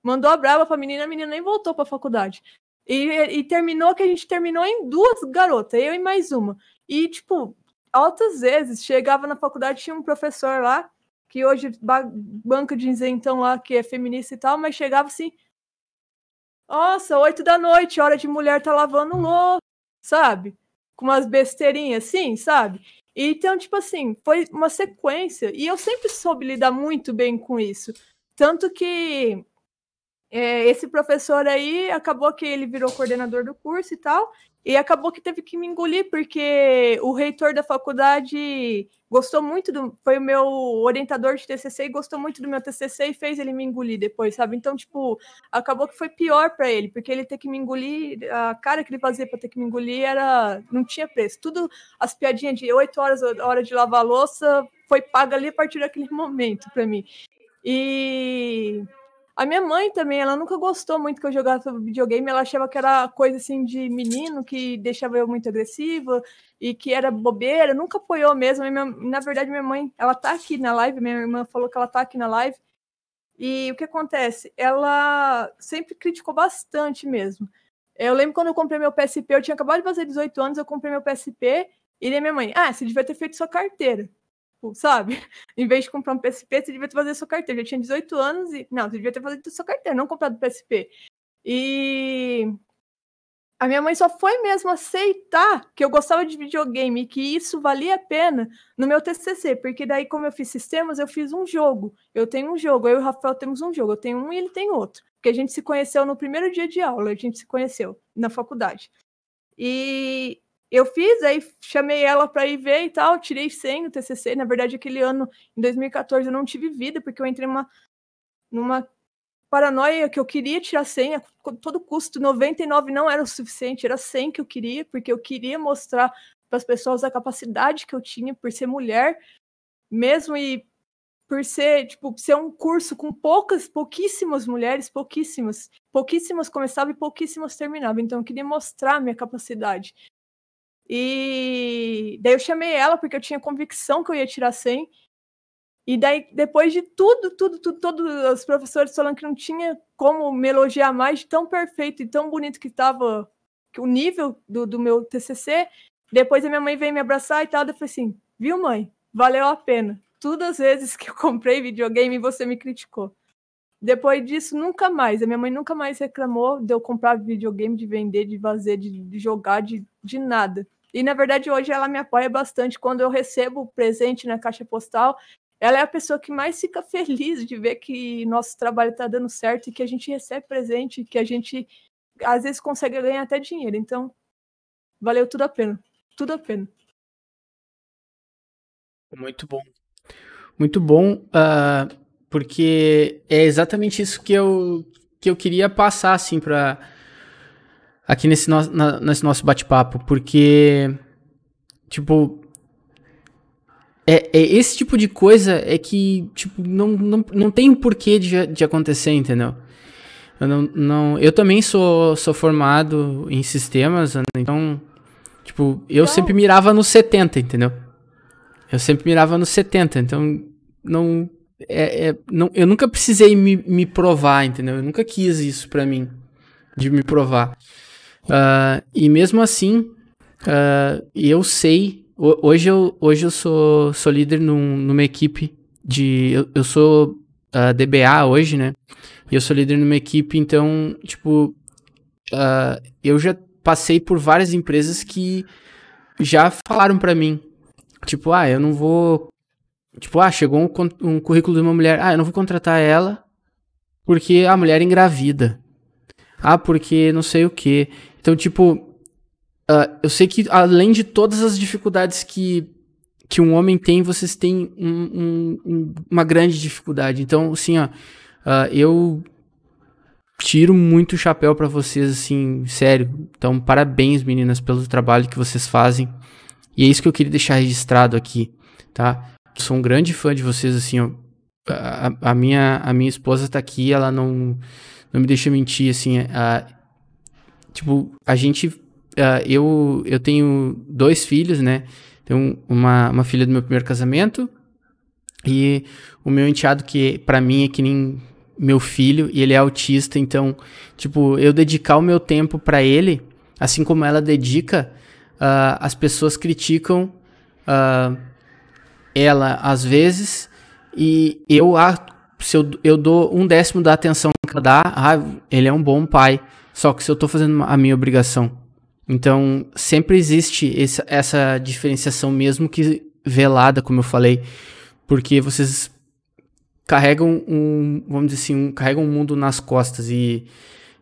mandou a brava pra menina, a menina nem voltou pra faculdade. E, e terminou que a gente terminou em duas garotas, eu e mais uma. E, tipo, altas vezes, chegava na faculdade, tinha um professor lá, que hoje banca de isentão lá, que é feminista e tal, mas chegava assim, nossa, oito da noite, hora de mulher tá lavando louça, sabe? Com umas besteirinhas assim, sabe? Então, tipo assim, foi uma sequência. E eu sempre soube lidar muito bem com isso. Tanto que é, esse professor aí acabou que ele virou coordenador do curso e tal. E acabou que teve que me engolir, porque o reitor da faculdade gostou muito do. Foi o meu orientador de TCC e gostou muito do meu TCC e fez ele me engolir depois, sabe? Então, tipo, acabou que foi pior para ele, porque ele ter que me engolir, a cara que ele fazia para ter que me engolir era. Não tinha preço. Tudo, as piadinhas de oito horas, hora de lavar louça, foi paga ali a partir daquele momento para mim. E a minha mãe também, ela nunca gostou muito que eu jogasse videogame, ela achava que era coisa assim de menino, que deixava eu muito agressiva e que era bobeira, nunca apoiou mesmo. Minha, na verdade, minha mãe, ela tá aqui na live, minha irmã falou que ela tá aqui na live. E o que acontece? Ela sempre criticou bastante mesmo. Eu lembro quando eu comprei meu PSP, eu tinha acabado de fazer 18 anos, eu comprei meu PSP e minha mãe, ah, você devia ter feito sua carteira. Sabe? Em vez de comprar um PSP, você devia ter fazer sua carteira. Eu já tinha 18 anos e. Não, você devia ter feito sua carteira, não comprado PSP. E a minha mãe só foi mesmo aceitar que eu gostava de videogame e que isso valia a pena no meu TCC, porque daí, como eu fiz sistemas, eu fiz um jogo. Eu tenho um jogo, eu e o Rafael temos um jogo. Eu tenho um e ele tem outro. Porque a gente se conheceu no primeiro dia de aula, a gente se conheceu na faculdade. E eu fiz, aí chamei ela para ir ver e tal, tirei 100 no TCC. Na verdade, aquele ano, em 2014, eu não tive vida, porque eu entrei numa, numa paranoia que eu queria tirar 100 a todo custo. 99 não era o suficiente, era 100 que eu queria, porque eu queria mostrar para as pessoas a capacidade que eu tinha por ser mulher, mesmo e por ser, tipo, ser um curso com poucas, pouquíssimas mulheres, pouquíssimas, pouquíssimas começavam e pouquíssimas terminavam. Então eu queria mostrar a minha capacidade. E daí eu chamei ela porque eu tinha convicção que eu ia tirar 100. E daí, depois de tudo, tudo, tudo, todos os professores falando que não tinha como me elogiar mais tão perfeito e tão bonito que estava o nível do, do meu TCC, depois a minha mãe veio me abraçar e tal, eu falei assim, viu mãe, valeu a pena. Todas as vezes que eu comprei videogame, você me criticou. Depois disso, nunca mais. A minha mãe nunca mais reclamou de eu comprar videogame, de vender, de fazer, de, de jogar, de, de nada. E na verdade hoje ela me apoia bastante quando eu recebo presente na caixa postal. Ela é a pessoa que mais fica feliz de ver que nosso trabalho está dando certo e que a gente recebe presente, que a gente às vezes consegue ganhar até dinheiro. Então, valeu tudo a pena. Tudo a pena. Muito bom. Muito bom, uh, porque é exatamente isso que eu, que eu queria passar, assim, para aqui nesse, no, na, nesse nosso bate-papo, porque, tipo, é, é, esse tipo de coisa é que, tipo, não, não, não tem um porquê de, de acontecer, entendeu? Eu, não, não, eu também sou, sou formado em sistemas, então, tipo, eu então... sempre mirava no 70, entendeu? Eu sempre mirava no 70, então, não, é, é, não, eu nunca precisei me, me provar, entendeu? Eu nunca quis isso pra mim, de me provar. Uh, e mesmo assim, uh, eu sei. Hoje eu, hoje eu sou, sou líder num, numa equipe de. Eu, eu sou uh, ah, DBA hoje, né? E eu sou líder numa equipe, então, tipo. eu já passei por várias empresas que já falaram para mim. Tipo, ah, eu não vou. Tipo, ah, chegou um, um currículo de uma mulher. Ah, eu não vou contratar ela porque a mulher engravida. Ah, porque não sei o que. Então, tipo, uh, eu sei que além de todas as dificuldades que, que um homem tem, vocês têm um, um, uma grande dificuldade. Então, assim, ó, uh, eu tiro muito chapéu para vocês, assim, sério. Então, parabéns, meninas, pelo trabalho que vocês fazem. E é isso que eu queria deixar registrado aqui, tá? Eu sou um grande fã de vocês, assim, ó. A, a minha, a minha esposa tá aqui, ela não, não me deixa mentir, assim. A, tipo, a gente. Uh, eu, eu tenho dois filhos, né? Tenho uma, uma filha do meu primeiro casamento e o meu enteado, que para mim é que nem meu filho e ele é autista, então, tipo, eu dedicar o meu tempo para ele, assim como ela dedica, uh, as pessoas criticam uh, ela às vezes e eu, se eu, eu dou um décimo da atenção que ela dá, ah, ele é um bom pai, só que se eu tô fazendo a minha obrigação. Então, sempre existe essa, essa diferenciação, mesmo que velada, como eu falei, porque vocês carregam um, vamos dizer assim, um, carregam um mundo nas costas e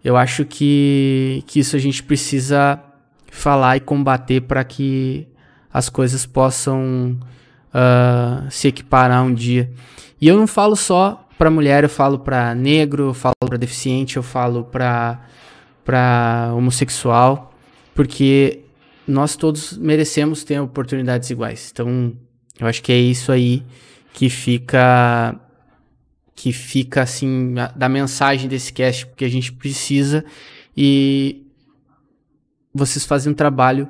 eu acho que, que isso a gente precisa falar e combater para que as coisas possam uh, se equiparar um dia. E eu não falo só para mulher, eu falo para negro, eu falo para deficiente, eu falo para para homossexual, porque nós todos merecemos ter oportunidades iguais. Então, eu acho que é isso aí que fica que fica assim da mensagem desse cast, porque a gente precisa e vocês fazem um trabalho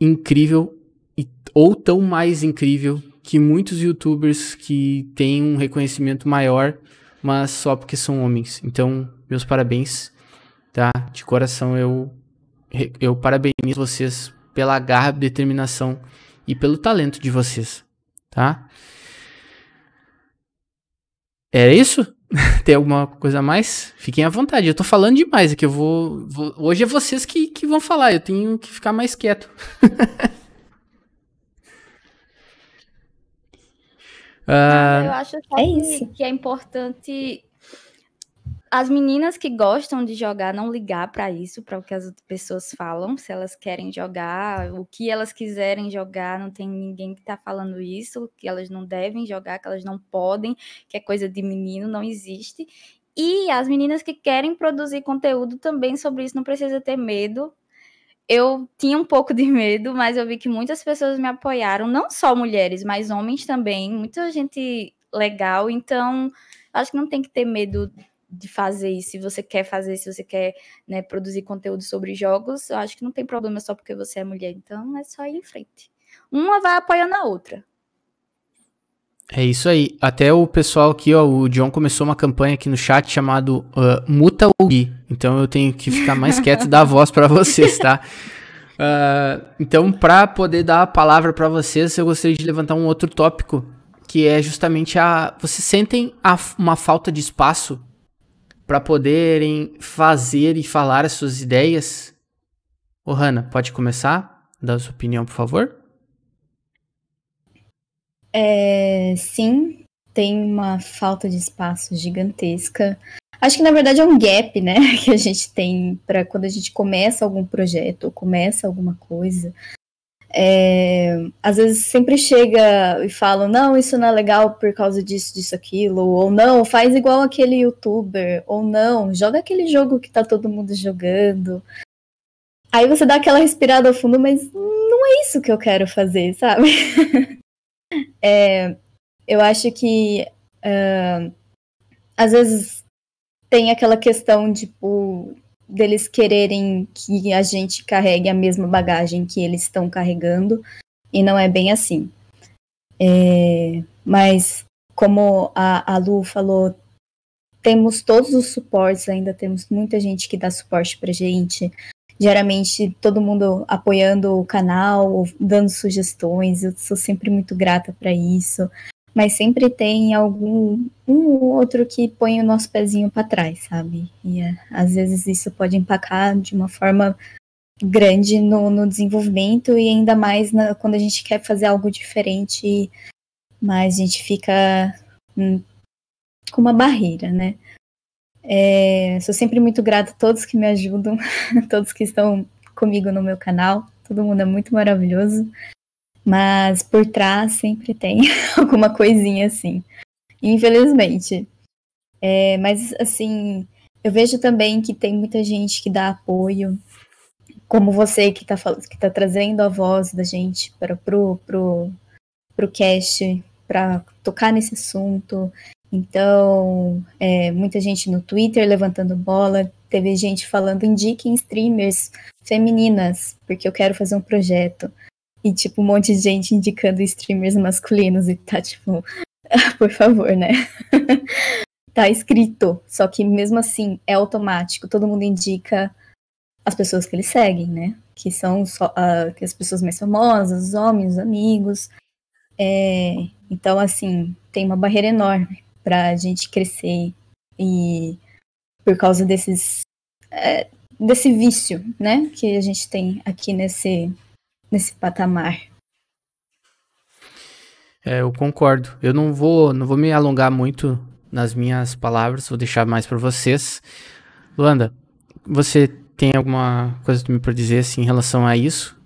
incrível e, ou tão mais incrível que muitos youtubers que têm um reconhecimento maior, mas só porque são homens. Então, meus parabéns, tá? De coração eu eu parabenizo vocês pela garra, determinação e pelo talento de vocês, tá? Era isso? Tem alguma coisa a mais? Fiquem à vontade. Eu tô falando demais aqui. Eu vou, vou. Hoje é vocês que, que vão falar. Eu tenho que ficar mais quieto. uh, eu acho é isso. que é importante as meninas que gostam de jogar não ligar para isso, para o que as pessoas falam, se elas querem jogar, o que elas quiserem jogar, não tem ninguém que tá falando isso, que elas não devem jogar, que elas não podem, que é coisa de menino, não existe. E as meninas que querem produzir conteúdo também sobre isso não precisa ter medo. Eu tinha um pouco de medo, mas eu vi que muitas pessoas me apoiaram, não só mulheres, mas homens também, muita gente legal, então acho que não tem que ter medo de fazer isso, se você quer fazer, se você quer né, produzir conteúdo sobre jogos, eu acho que não tem problema só porque você é mulher. Então é só ir em frente. Uma vai apoiando a outra. É isso aí. Até o pessoal aqui, ó, o John começou uma campanha aqui no chat chamado uh, Muta Ouvir. Então eu tenho que ficar mais quieto e dar voz para vocês, tá? Uh, então, para poder dar a palavra para vocês, eu gostaria de levantar um outro tópico, que é justamente a. Vocês sentem a, uma falta de espaço para poderem fazer e falar as suas ideias. Ô, Hanna, pode começar? A sua opinião, por favor. É, sim, tem uma falta de espaço gigantesca. Acho que na verdade é um gap, né, que a gente tem para quando a gente começa algum projeto ou começa alguma coisa. É, às vezes sempre chega e falam, não, isso não é legal por causa disso, disso, aquilo, ou não, faz igual aquele youtuber, ou não, joga aquele jogo que tá todo mundo jogando. Aí você dá aquela respirada ao fundo, mas não é isso que eu quero fazer, sabe? é, eu acho que uh, às vezes tem aquela questão, tipo, deles quererem que a gente carregue a mesma bagagem que eles estão carregando, e não é bem assim. É, mas, como a, a Lu falou, temos todos os suportes, ainda temos muita gente que dá suporte pra gente. Geralmente, todo mundo apoiando o canal, dando sugestões, eu sou sempre muito grata para isso mas sempre tem algum um ou outro que põe o nosso pezinho para trás, sabe? E é, às vezes isso pode empacar de uma forma grande no, no desenvolvimento e ainda mais na, quando a gente quer fazer algo diferente, mas a gente fica hum, com uma barreira, né? É, sou sempre muito grata a todos que me ajudam, todos que estão comigo no meu canal. Todo mundo é muito maravilhoso. Mas por trás sempre tem alguma coisinha assim. Infelizmente. É, mas assim, eu vejo também que tem muita gente que dá apoio, como você que está que tá trazendo a voz da gente para pro, pro, pro cast, para tocar nesse assunto. Então, é, muita gente no Twitter levantando bola, teve gente falando indiquem streamers femininas, porque eu quero fazer um projeto. E, tipo, um monte de gente indicando streamers masculinos e tá, tipo, por favor, né? tá escrito, só que mesmo assim é automático, todo mundo indica as pessoas que eles seguem, né? Que são só, uh, as pessoas mais famosas, os homens, os amigos. É, então, assim, tem uma barreira enorme para a gente crescer e por causa desses é, desse vício, né, que a gente tem aqui nesse nesse patamar. É, eu concordo. Eu não vou não vou me alongar muito nas minhas palavras, vou deixar mais para vocês. Luanda, você tem alguma coisa para dizer assim em relação a isso?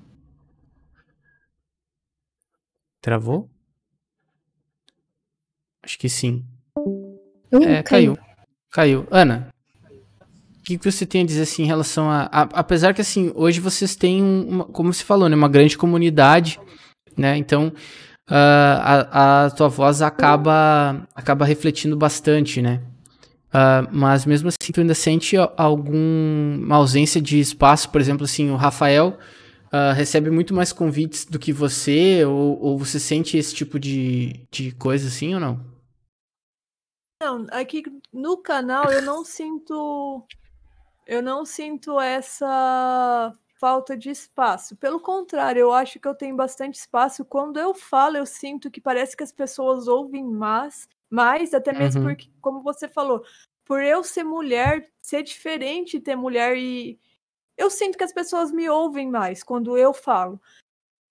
Travou? Acho que sim. Uh, é, caiu. caiu. Ana, o que, que você tem a dizer assim em relação a, a, apesar que assim hoje vocês têm uma, como você falou, né, uma grande comunidade, né? Então uh, a, a tua voz acaba acaba refletindo bastante, né? Uh, mas mesmo assim tu ainda sente alguma ausência de espaço, por exemplo, assim o Rafael uh, recebe muito mais convites do que você, ou, ou você sente esse tipo de, de coisa assim ou não? Não, aqui no canal eu não sinto eu não sinto essa falta de espaço. Pelo contrário, eu acho que eu tenho bastante espaço. Quando eu falo, eu sinto que parece que as pessoas ouvem mais, mais até mesmo uhum. porque, como você falou, por eu ser mulher, ser diferente ter mulher e eu sinto que as pessoas me ouvem mais quando eu falo.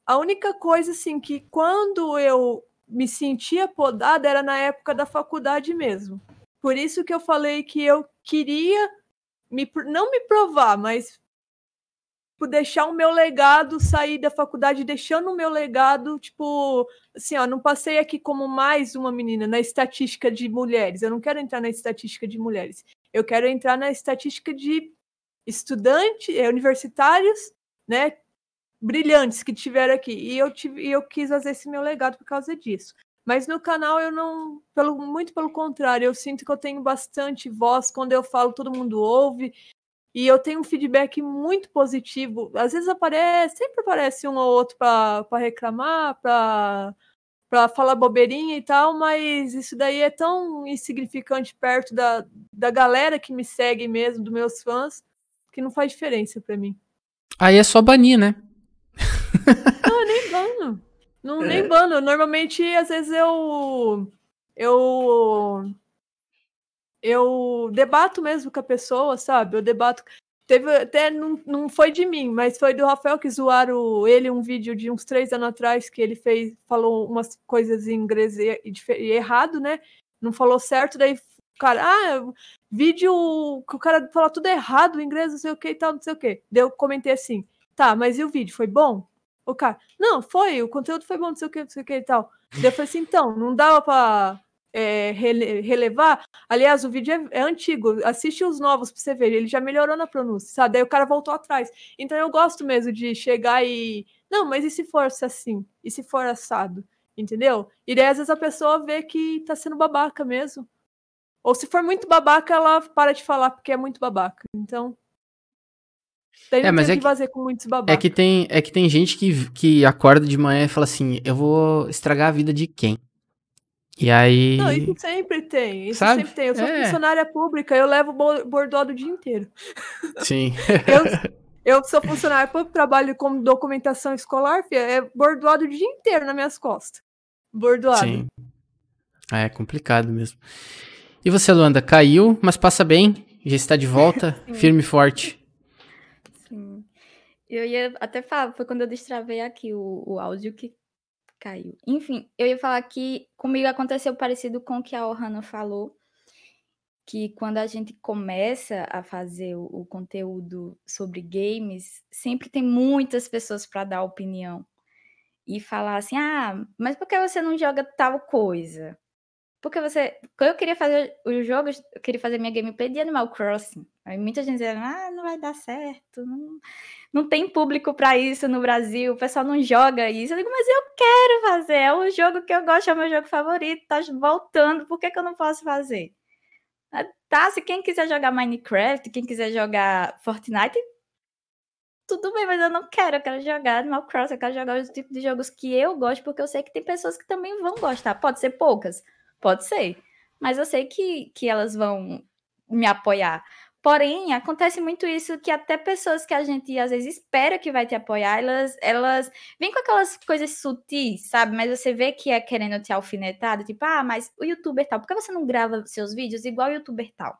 A única coisa assim que quando eu me sentia podada era na época da faculdade mesmo. Por isso que eu falei que eu queria me, não me provar, mas por deixar o meu legado sair da faculdade, deixando o meu legado, tipo, assim, ó, não passei aqui como mais uma menina na estatística de mulheres. Eu não quero entrar na estatística de mulheres. Eu quero entrar na estatística de estudantes, eh, universitários, né, brilhantes que tiveram aqui. E eu, tive, eu quis fazer esse meu legado por causa disso. Mas no canal eu não, pelo, muito pelo contrário, eu sinto que eu tenho bastante voz. Quando eu falo, todo mundo ouve. E eu tenho um feedback muito positivo. Às vezes aparece, sempre aparece um ou outro para reclamar, para para falar bobeirinha e tal, mas isso daí é tão insignificante perto da, da galera que me segue mesmo, dos meus fãs, que não faz diferença para mim. Aí é só banir, né? Não, nem bano. Não, é. nem bano. Normalmente, às vezes eu. Eu. Eu debato mesmo com a pessoa, sabe? Eu debato. Teve até, não, não foi de mim, mas foi do Rafael que zoaram ele um vídeo de uns três anos atrás que ele fez, falou umas coisas em inglês e, e errado, né? Não falou certo, daí cara, ah, vídeo que o cara fala tudo errado, inglês, não sei o que e tal, não sei o que. Daí eu comentei assim, tá, mas e o vídeo, foi bom? O cara, não, foi, o conteúdo foi bom, não sei o que, não sei o que e tal. Daí eu falei assim, então, não dava pra é, rele relevar. Aliás, o vídeo é, é, antigo, assiste os novos pra você ver, ele já melhorou na pronúncia, sabe? Daí o cara voltou atrás. Então eu gosto mesmo de chegar e. Não, mas e se fosse assim? E se for assado? Entendeu? E daí às vezes a pessoa vê que tá sendo babaca mesmo. Ou se for muito babaca, ela para de falar porque é muito babaca. Então. Daí é, mas é que, fazer com muitos babacas. É que tem, é que tem gente que, que acorda de manhã e fala assim: eu vou estragar a vida de quem? E aí. Não, isso sempre tem. Isso Sabe? sempre tem. Eu sou é. funcionária pública, eu levo bordado o dia inteiro. Sim. eu, eu sou funcionária pública, trabalho como documentação escolar, filha, é bordoado o dia inteiro nas minhas costas. Bordoado. Sim. É complicado mesmo. E você, Luanda, caiu, mas passa bem, já está de volta, firme e forte. Eu ia até falar, foi quando eu destravei aqui o, o áudio que caiu. Enfim, eu ia falar que comigo aconteceu parecido com o que a Ohana falou, que quando a gente começa a fazer o, o conteúdo sobre games, sempre tem muitas pessoas para dar opinião e falar assim: ah, mas por que você não joga tal coisa? Porque você. Quando eu queria fazer os jogos, eu queria fazer minha gameplay de Animal Crossing. Aí muita gente dizia, ah, não vai dar certo, não, não tem público para isso no Brasil, o pessoal não joga isso. Eu digo, mas eu quero fazer, é o jogo que eu gosto, é o meu jogo favorito, tá voltando, por que, que eu não posso fazer? Tá, se quem quiser jogar Minecraft, quem quiser jogar Fortnite, tudo bem, mas eu não quero, eu quero jogar Animal Crossing, eu quero jogar os tipos de jogos que eu gosto, porque eu sei que tem pessoas que também vão gostar, pode ser poucas, Pode ser. mas eu sei que, que elas vão me apoiar. Porém, acontece muito isso que até pessoas que a gente às vezes espera que vai te apoiar, elas, elas vêm com aquelas coisas sutis, sabe? Mas você vê que é querendo te alfinetar, tipo, ah, mas o youtuber tal, por que você não grava seus vídeos igual o youtuber tal?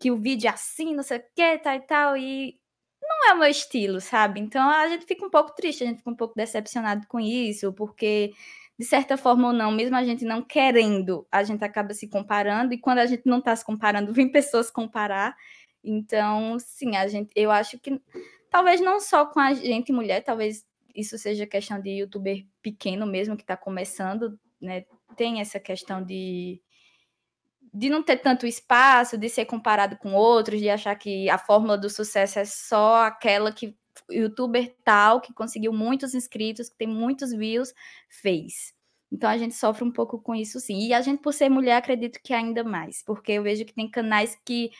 Que o vídeo é assim, não sei o que, tal e tal, e não é o meu estilo, sabe? Então a gente fica um pouco triste, a gente fica um pouco decepcionado com isso, porque de certa forma ou não, mesmo a gente não querendo, a gente acaba se comparando, e quando a gente não está se comparando, vem pessoas comparar. Então, sim, a gente, eu acho que talvez não só com a gente mulher, talvez isso seja questão de youtuber pequeno mesmo que está começando, né? Tem essa questão de de não ter tanto espaço, de ser comparado com outros, de achar que a fórmula do sucesso é só aquela que youtuber tal que conseguiu muitos inscritos, que tem muitos views, fez. Então a gente sofre um pouco com isso sim. E a gente, por ser mulher, acredito que ainda mais, porque eu vejo que tem canais que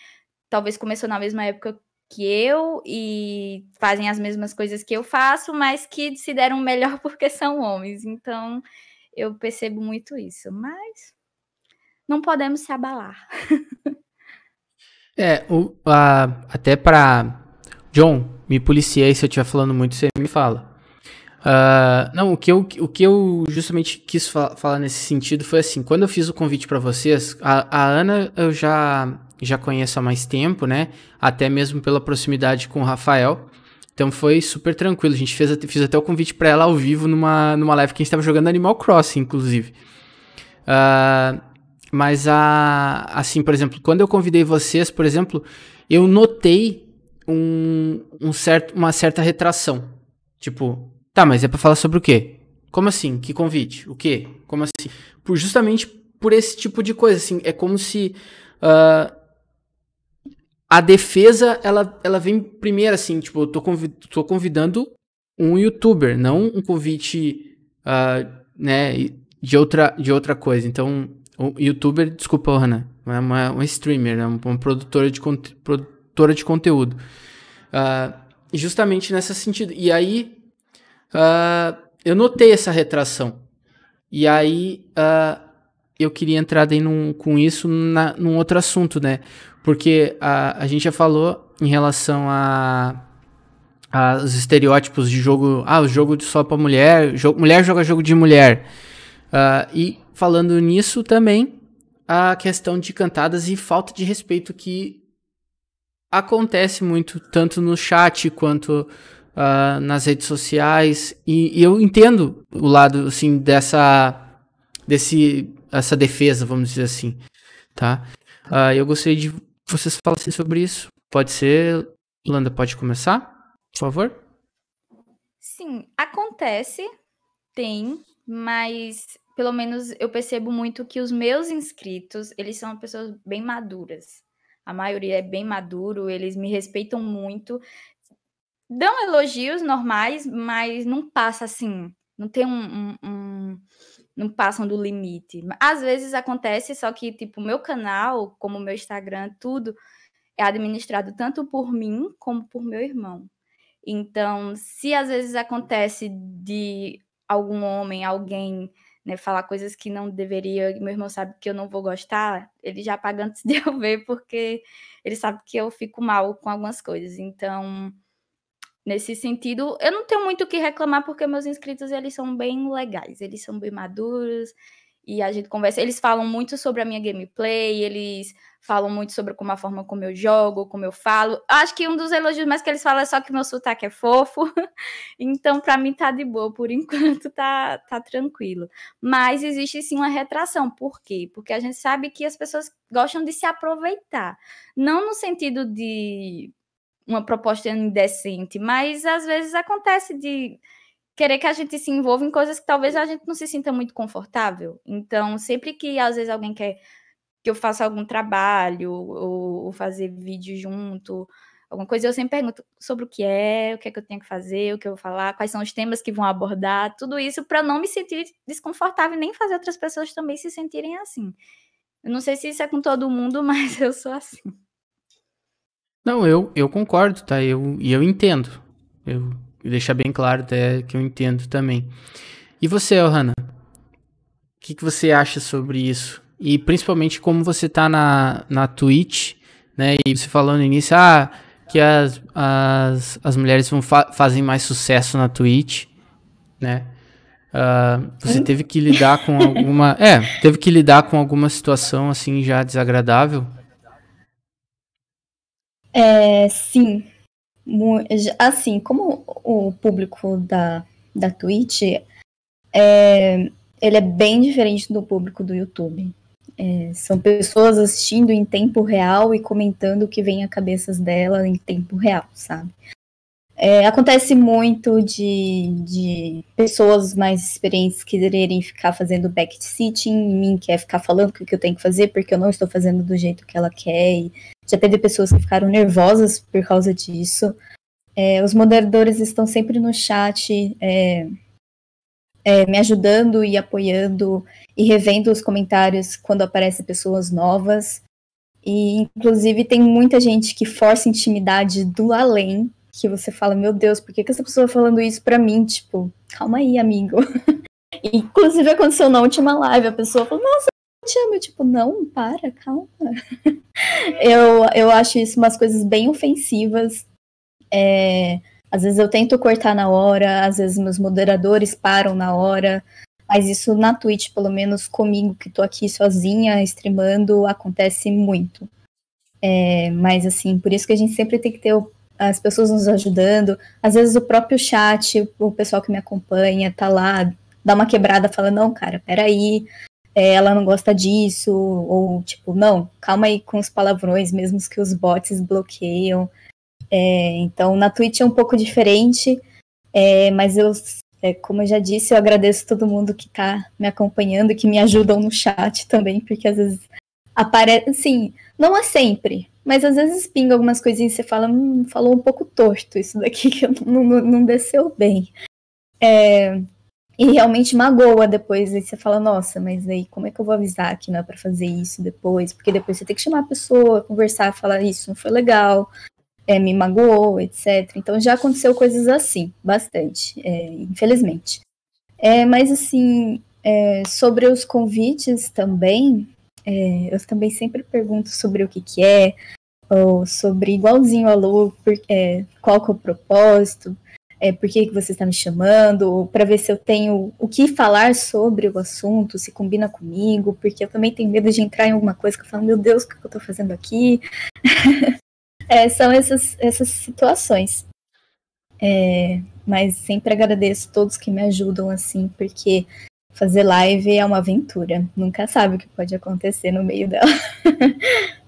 talvez começou na mesma época que eu e fazem as mesmas coisas que eu faço, mas que se deram melhor porque são homens. Então eu percebo muito isso. Mas não podemos se abalar. é, o, a, até para John, me policiei, se eu estiver falando muito, você me fala. Uh, não, o que, eu, o que eu justamente quis fa falar nesse sentido foi assim, quando eu fiz o convite para vocês, a, a, Ana eu já, já conheço há mais tempo, né? Até mesmo pela proximidade com o Rafael. Então foi super tranquilo. A gente fez, fiz até o convite para ela ao vivo numa, numa live que a gente estava jogando Animal Crossing, inclusive. Uh, mas a, assim, por exemplo, quando eu convidei vocês, por exemplo, eu notei um, um certo, uma certa retração. Tipo, tá, mas é para falar sobre o quê? Como assim? Que convite? O quê? Como assim? Por, justamente por esse tipo de coisa, assim, é como se uh, a defesa, ela, ela vem primeiro, assim, tipo, eu tô, convid tô convidando um youtuber, não um convite, uh, né, de outra, de outra coisa. Então, o youtuber, desculpa, Ana, é uma, uma streamer, é uma, uma produtora de, produtora de conteúdo. Uh, justamente nesse sentido. E aí, uh, eu notei essa retração. E aí, uh, eu queria entrar num, com isso na, num outro assunto, né? Porque a, a gente já falou em relação a os estereótipos de jogo, ah, o jogo de só para mulher, jogo, mulher joga jogo de mulher. E falando nisso também, a questão de cantadas e falta de respeito que acontece muito, tanto no chat quanto uh, nas redes sociais. E, e, eu entendo o lado, assim, dessa. Desse, essa defesa, vamos dizer assim. Tá? Uh, eu gostaria de vocês falassem sobre isso. Pode ser. Landa, pode começar, por favor? Sim, acontece, tem, mas pelo menos eu percebo muito que os meus inscritos, eles são pessoas bem maduras a maioria é bem maduro, eles me respeitam muito. Dão elogios normais, mas não passa assim, não tem um, um, um não passam do limite. Às vezes acontece, só que, tipo, meu canal, como meu Instagram, tudo é administrado tanto por mim como por meu irmão. Então, se às vezes acontece de algum homem, alguém né, falar coisas que não deveria, meu irmão sabe que eu não vou gostar, ele já paga antes de eu ver, porque ele sabe que eu fico mal com algumas coisas. Então, nesse sentido, eu não tenho muito o que reclamar, porque meus inscritos, eles são bem legais, eles são bem maduros, e a gente conversa. Eles falam muito sobre a minha gameplay, eles falam muito sobre como a forma como eu jogo, como eu falo. Acho que um dos elogios mais que eles falam é só que meu sotaque é fofo. então, para mim tá de boa, por enquanto tá, tá tranquilo. Mas existe sim uma retração. Por quê? Porque a gente sabe que as pessoas gostam de se aproveitar. Não no sentido de uma proposta indecente, mas às vezes acontece de querer que a gente se envolva em coisas que talvez a gente não se sinta muito confortável. Então, sempre que às vezes alguém quer que eu faça algum trabalho ou, ou fazer vídeo junto, alguma coisa, eu sempre pergunto sobre o que é, o que é que eu tenho que fazer, o que eu vou falar, quais são os temas que vão abordar, tudo isso para não me sentir desconfortável e nem fazer outras pessoas também se sentirem assim. Eu não sei se isso é com todo mundo, mas eu sou assim. Não, eu, eu concordo, tá? Eu, e eu entendo. Eu deixar bem claro até que eu entendo também. E você, Ohana? O que, que você acha sobre isso? e principalmente como você tá na, na Twitch, né? E você falou no início, ah, que as, as, as mulheres vão fa fazem mais sucesso na Twitch, né? Uh, você teve que lidar com alguma. É, teve que lidar com alguma situação assim já desagradável? É, sim. Assim, como o público da, da Twitch é, ele é bem diferente do público do YouTube. É, são pessoas assistindo em tempo real e comentando o que vem à cabeça dela em tempo real, sabe? É, acontece muito de, de pessoas mais experientes quererem ficar fazendo backseating mim, quer ficar falando o que eu tenho que fazer porque eu não estou fazendo do jeito que ela quer. E já teve pessoas que ficaram nervosas por causa disso. É, os moderadores estão sempre no chat, é, é, me ajudando e apoiando e revendo os comentários quando aparecem pessoas novas. E, inclusive, tem muita gente que força intimidade do além que você fala, meu Deus, por que, que essa pessoa tá falando isso pra mim? Tipo, calma aí, amigo. Inclusive aconteceu na última live, a pessoa falou, nossa, eu te amo. Eu, tipo, não, para, calma. eu, eu acho isso umas coisas bem ofensivas. É, às vezes eu tento cortar na hora, às vezes meus moderadores param na hora. Mas isso na Twitch, pelo menos comigo, que tô aqui sozinha, streamando, acontece muito. É, mas assim, por isso que a gente sempre tem que ter o as pessoas nos ajudando. Às vezes o próprio chat, o pessoal que me acompanha, tá lá, dá uma quebrada, fala, não, cara, peraí, é, ela não gosta disso, ou tipo, não, calma aí com os palavrões, mesmo que os bots bloqueiam. É, então, na Twitch é um pouco diferente, é, mas eu, é, como eu já disse, eu agradeço todo mundo que tá me acompanhando, que me ajudam no chat também, porque às vezes aparece, assim, não é sempre, mas às vezes pinga algumas coisinhas e você fala, hum, falou um pouco torto isso daqui que não, não, não desceu bem. É, e realmente magoa depois. Aí você fala, nossa, mas aí como é que eu vou avisar que não é pra fazer isso depois? Porque depois você tem que chamar a pessoa, conversar, falar isso não foi legal, é, me magoou, etc. Então já aconteceu coisas assim, bastante, é, infelizmente. É, mas assim, é, sobre os convites também, é, eu também sempre pergunto sobre o que, que é, ou sobre, igualzinho a Lu, por, é, qual que é o propósito, é, por que, que você está me chamando, para ver se eu tenho o que falar sobre o assunto, se combina comigo, porque eu também tenho medo de entrar em alguma coisa que eu falo, meu Deus, o que eu estou fazendo aqui? é, são essas, essas situações. É, mas sempre agradeço todos que me ajudam, assim, porque fazer live é uma aventura. Nunca sabe o que pode acontecer no meio dela.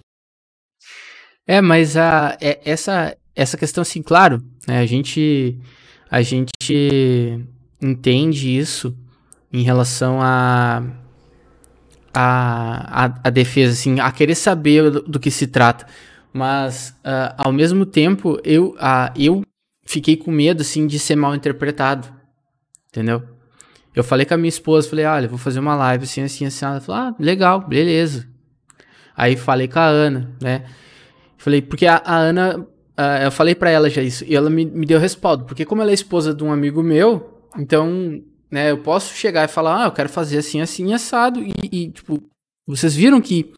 é, mas a, é, essa, essa questão, assim, claro, né, a gente a gente entende isso em relação a a, a, a defesa, assim, a querer saber do, do que se trata. Mas, uh, ao mesmo tempo, eu, uh, eu fiquei com medo, assim, de ser mal interpretado. Entendeu? Eu falei com a minha esposa, falei, olha, vou fazer uma live assim, assim, assim. Ela falou, ah, legal, beleza. Aí falei com a Ana, né? Falei, porque a, a Ana, eu falei para ela já isso, e ela me, me deu respaldo, porque como ela é esposa de um amigo meu, então, né, eu posso chegar e falar, ah, eu quero fazer assim, assim, assado, e, e tipo, vocês viram que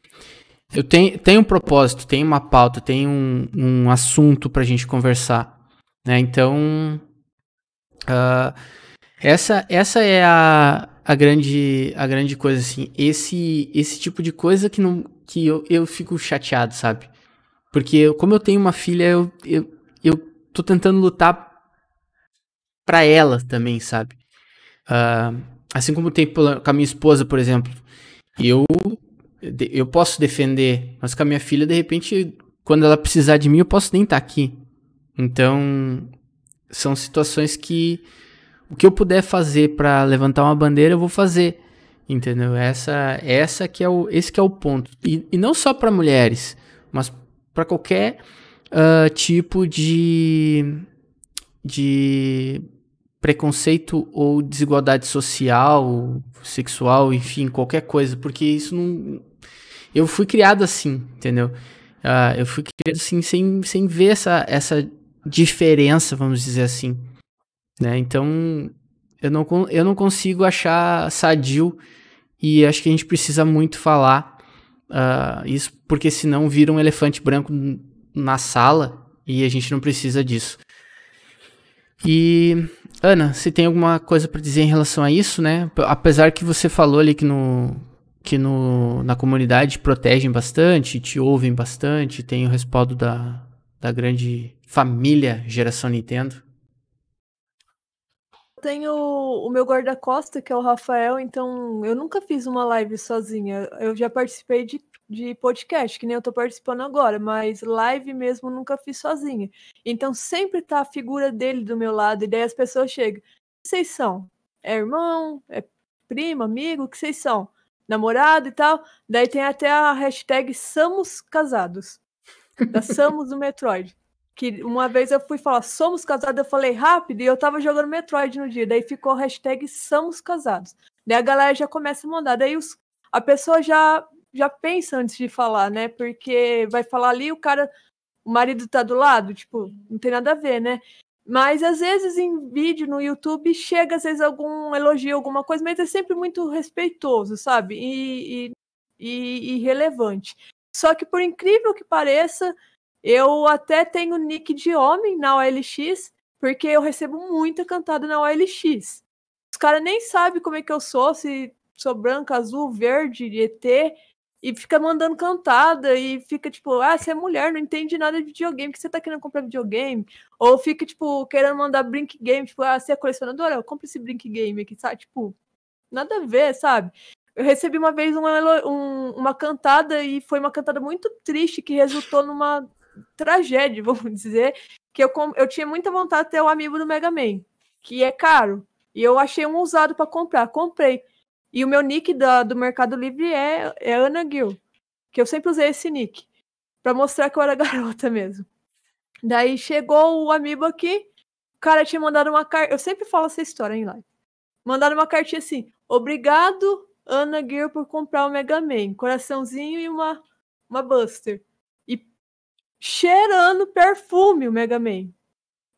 eu tenho, tenho um propósito, tenho uma pauta, tenho um, um assunto pra gente conversar, né? Então, uh, essa, essa é a, a, grande, a grande coisa, assim. Esse, esse tipo de coisa que, não, que eu, eu fico chateado, sabe? Porque eu, como eu tenho uma filha, eu, eu, eu tô tentando lutar para ela também, sabe? Uh, assim como tem com a minha esposa, por exemplo. Eu, eu posso defender, mas com a minha filha, de repente, quando ela precisar de mim, eu posso nem estar tá aqui. Então, são situações que o que eu puder fazer para levantar uma bandeira, eu vou fazer. Entendeu? Essa, essa que é o, esse que é o ponto. E, e não só para mulheres, mas para qualquer uh, tipo de, de preconceito ou desigualdade social, sexual, enfim, qualquer coisa, porque isso não. Eu fui criado assim, entendeu? Uh, eu fui criado assim, sem, sem ver essa, essa diferença, vamos dizer assim. Né? Então, eu não, eu não consigo achar sadio E acho que a gente precisa muito falar uh, isso, porque senão vira um elefante branco na sala e a gente não precisa disso. E, Ana, você tem alguma coisa para dizer em relação a isso, né? Apesar que você falou ali que no, que no, na comunidade protegem bastante, te ouvem bastante, tem o respaldo da, da grande família geração Nintendo tenho o meu guarda-costa, que é o Rafael, então eu nunca fiz uma live sozinha. Eu já participei de, de podcast, que nem eu tô participando agora, mas live mesmo nunca fiz sozinha. Então sempre tá a figura dele do meu lado, e daí as pessoas chegam. Que vocês são? É irmão? É primo, amigo? O que vocês são? Namorado e tal? Daí tem até a hashtag Somos Casados. Da Somos do Metroid que uma vez eu fui falar somos casados, eu falei rápido e eu tava jogando Metroid no dia, daí ficou hashtag somos casados. Daí a galera já começa a mandar, daí os, a pessoa já já pensa antes de falar, né? Porque vai falar ali o cara, o marido tá do lado, tipo, não tem nada a ver, né? Mas às vezes em vídeo no YouTube chega às vezes algum elogio, alguma coisa, mas é sempre muito respeitoso, sabe? E, e, e, e relevante. Só que por incrível que pareça, eu até tenho nick de homem na OLX, porque eu recebo muita cantada na OLX. Os caras nem sabem como é que eu sou, se sou branca, azul, verde, ET, e fica mandando cantada e fica tipo, ah, você é mulher, não entende nada de videogame, que você tá querendo comprar videogame? Ou fica, tipo, querendo mandar Brink Game, tipo, ah, você é colecionadora? Compre esse Brink Game aqui, sabe? Tipo, nada a ver, sabe? Eu recebi uma vez uma, um, uma cantada e foi uma cantada muito triste que resultou numa tragédia, vamos dizer, que eu, eu tinha muita vontade de ter o um amigo do Mega Man, que é caro. E eu achei um usado para comprar. Comprei. E o meu nick da, do Mercado Livre é, é Ana Gil. Que eu sempre usei esse nick. para mostrar que eu era garota mesmo. Daí chegou o amigo aqui. O cara tinha mandado uma carta. Eu sempre falo essa história em live. Mandaram uma cartinha assim: Obrigado, Ana Gil, por comprar o Mega Man. Coraçãozinho e uma, uma Buster cheirando perfume o Mega Man.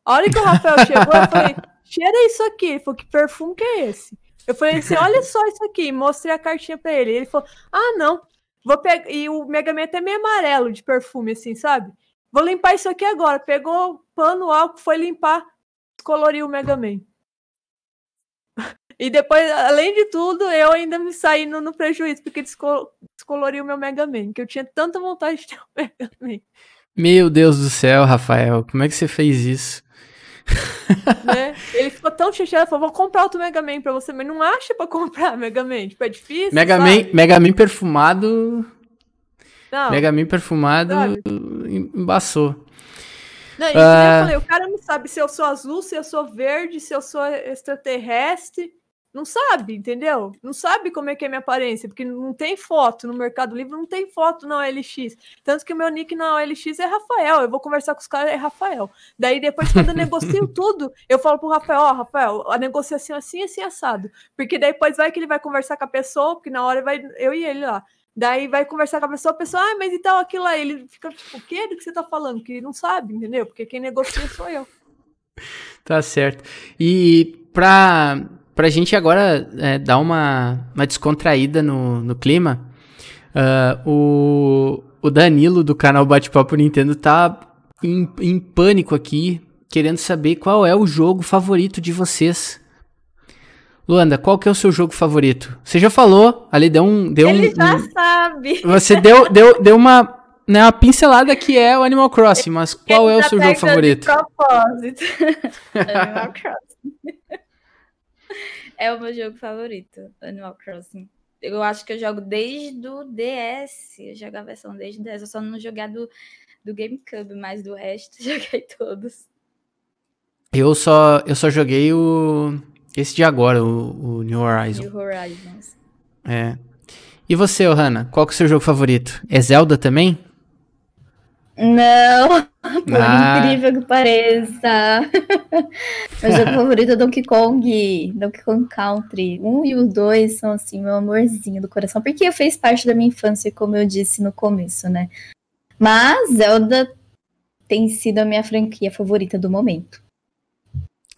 A hora que o Rafael chegou, eu falei, cheira isso aqui. Ele falou, que perfume que é esse? Eu falei assim, olha só isso aqui. Mostrei a cartinha pra ele. Ele falou, ah, não. Vou pegar. E o Mega Man é até meio amarelo de perfume, assim, sabe? Vou limpar isso aqui agora. Pegou pano, álcool, foi limpar, descoloriu o Mega Man. E depois, além de tudo, eu ainda me saí no, no prejuízo, porque descoloriu o meu Mega Man, que eu tinha tanta vontade de ter um Mega Man. Meu Deus do céu, Rafael, como é que você fez isso? Né? Ele ficou tão chateado, falou, vou comprar outro Mega Man pra você, mas não acha pra comprar Mega Man, tipo, é difícil, Mega sabe? Man, Mega Man perfumado... Não, Mega Man perfumado sabe? embaçou. Não, isso uh... eu falei, o cara não sabe se eu sou azul, se eu sou verde, se eu sou extraterrestre. Não sabe, entendeu? Não sabe como é que é minha aparência, porque não tem foto no Mercado Livre, não tem foto na OLX. Tanto que o meu nick na OLX é Rafael. Eu vou conversar com os caras, é Rafael. Daí depois, quando eu negocio tudo, eu falo pro Rafael, ó, oh, Rafael, a negociação é assim, assim, assado. Porque daí depois vai que ele vai conversar com a pessoa, porque na hora vai eu e ele lá. Daí vai conversar com a pessoa, a pessoa, ah, mas então aquilo lá, ele fica tipo, o que do que você tá falando? Que ele não sabe, entendeu? Porque quem negocia sou eu. Tá certo. E pra Pra gente agora é, dar uma, uma descontraída no, no clima, uh, o, o Danilo do canal Bate-Papo Nintendo tá em, em pânico aqui, querendo saber qual é o jogo favorito de vocês. Luanda, qual que é o seu jogo favorito? Você já falou, ali deu um... Deu Ele um, já um, sabe. Você deu, deu, deu uma, né, uma pincelada que é o Animal Crossing, mas qual Ele é o seu jogo favorito? De propósito. Animal Crossing. É o meu jogo favorito, Animal Crossing. Eu acho que eu jogo desde o DS. Eu jogo a versão desde o DS. Eu só não joguei do, do GameCube, mas do resto joguei todos. Eu só, eu só joguei o. Esse de agora, o, o New Horizon. New Horizons. É. E você, Ohana, qual que é o seu jogo favorito? É Zelda também? Não, por ah. incrível que pareça. meu jogo favorito é Donkey Kong, Donkey Kong Country. Um e o dois são assim, meu amorzinho do coração, porque fez parte da minha infância, como eu disse no começo, né? Mas Zelda tem sido a minha franquia favorita do momento.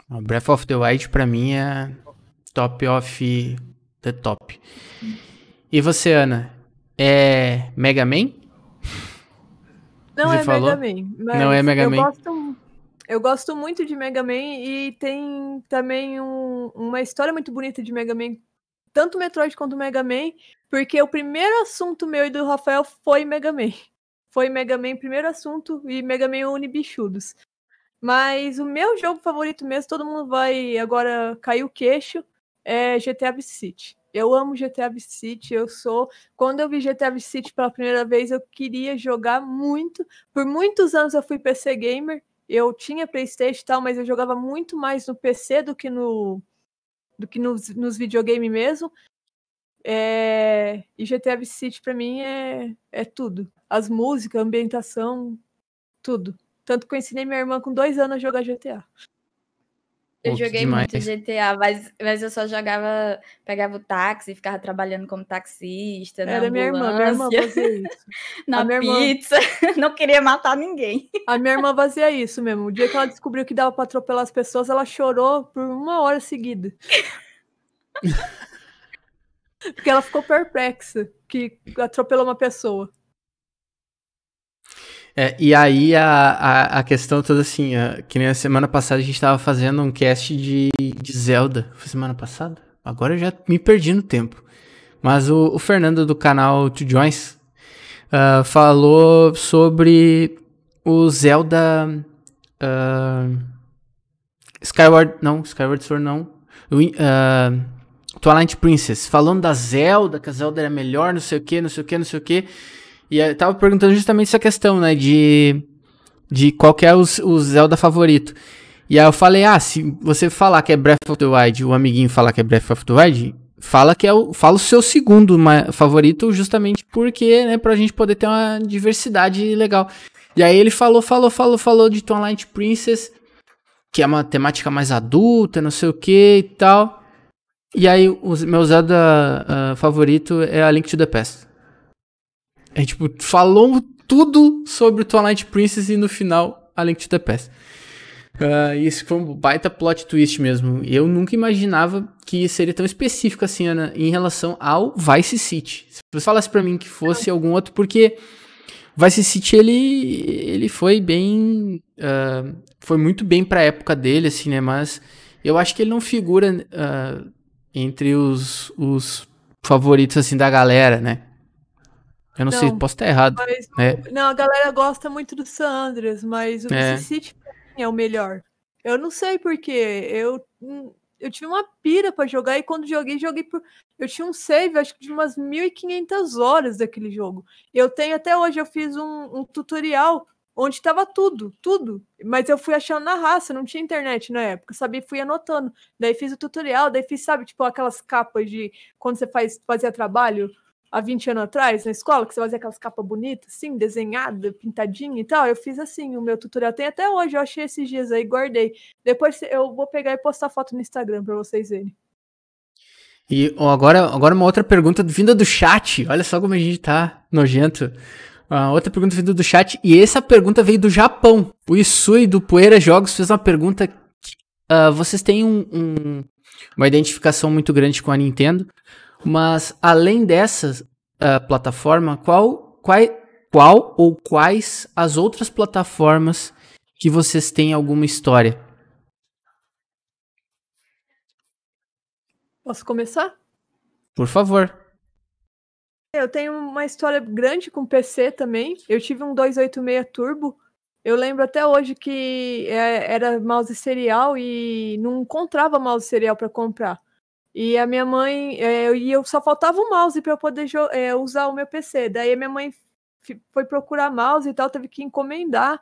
Breath of the Wild para mim é top of the top. E você, Ana? É Mega Man? Não é falou? Mega Man. Não é Mega eu Man. Gosto, eu gosto muito de Mega Man e tem também um- uma história muito bonita de Mega Man. Tanto Metroid quanto Mega Man, porque o primeiro assunto meu e do Rafael foi Mega Man. Foi Mega Man primeiro assunto e Mega Man une bichudos. Mas o meu jogo favorito mesmo, todo mundo vai agora cair o queixo, é GTA Vice City. Eu amo GTA Vice City, eu sou. Quando eu vi GTA Vice City pela primeira vez, eu queria jogar muito. Por muitos anos eu fui PC gamer. Eu tinha PlayStation e tal, mas eu jogava muito mais no PC do que no do que nos, nos videogames mesmo. É, E GTA Vice City pra mim é, é tudo. As músicas, a ambientação, tudo. Tanto que eu ensinei minha irmã com dois anos a jogar GTA. Eu joguei demais. muito GTA, mas, mas eu só jogava, pegava o táxi, ficava trabalhando como taxista, na Era minha irmã, minha irmã fazia isso. na a minha irmã- pizza. Não queria matar ninguém. A minha irmã fazia isso mesmo. O dia que ela descobriu que dava pra atropelar as pessoas, ela chorou por uma hora seguida. Porque ela ficou perplexa que atropelou uma pessoa. É, e aí a, a, a questão toda assim, a- que nem a semana passada a gente tava fazendo um cast de, de Zelda. Foi semana passada? Agora eu já me perdi no tempo. Mas o, o Fernando do canal Two Joins ah, falou sobre o Zelda ah, Skyward. Não, Skyward Sword não. Ah, Twilight Princess. Falando da Zelda, que a Zelda era melhor, não sei o que, não sei o que, não sei o que. E eu tava perguntando justamente essa questão, né? De, de qual que é o, o Zelda favorito. E aí eu falei, ah, se você falar que é Breath of the Wild, o amiguinho falar que é Breath of the Wild, fala que é o, fala o seu segundo favorito, justamente porque, né, pra gente poder ter uma diversidade legal. E aí ele falou, falou, falou, falou de Twilight Princess, que é uma temática mais adulta, não sei o que e tal. E aí o meu Zelda ah, favorito é a Link to the Past. É tipo, falou tudo sobre o Twilight Princess e no final a Link to the Past. Ah, isso foi um baita plot twist mesmo. Eu nunca imaginava que seria tão específico assim, Ana, em relação ao Vice City. Se você falasse pra mim que fosse algum outro, porque Vice City ele, ele foi bem. ah, foi muito bem pra época dele, assim, né? Mas eu acho que ele não figura ah, entre os, os favoritos, assim, da galera, né? Eu não, sei, Não. posso estar errado. Mas É. Não, a galera gosta muito do San Andreas, mas o É. City é o melhor. Eu não sei porquê. Eu, hum, eu tive uma pira pra jogar e quando joguei, joguei por. Eu tinha um save, acho que de umas 1.500 horas daquele jogo. Eu tenho até hoje, eu fiz um, um tutorial onde tava tudo, tudo. Mas eu fui achando na raça, não tinha internet na época, sabia? Fui anotando. Daí fiz o tutorial, daí fiz, sabe, tipo aquelas capas de quando você faz, fazia trabalho há 20 anos atrás na escola, que você fazia aquelas capas bonitas, assim, desenhada, pintadinha e tal. Eu fiz assim, o meu tutorial tem até hoje, eu achei esses dias aí, guardei. Depois eu vou pegar e postar foto no Instagram pra vocês verem. E agora, agora uma outra pergunta vinda do chat. Olha só como a gente tá nojento. Ah, outra pergunta vinda do chat. E essa pergunta veio do Japão. O Isui do Poeira Jogos fez uma pergunta que ah, vocês têm um- um- uma identificação muito grande com a Nintendo. Mas além dessa ah, plataforma, qual, qual, qual ou quais as outras plataformas que vocês têm alguma história? Posso começar? Por favor. Eu tenho uma história grande com PC também. Eu tive um 286 Turbo. Eu lembro até hoje que é, era mouse serial e não encontrava mouse serial para comprar. E a minha mãe, é, e eu só faltava o mouse para eu poder é, usar o meu PC. Daí a minha mãe foi procurar mouse e tal, teve que encomendar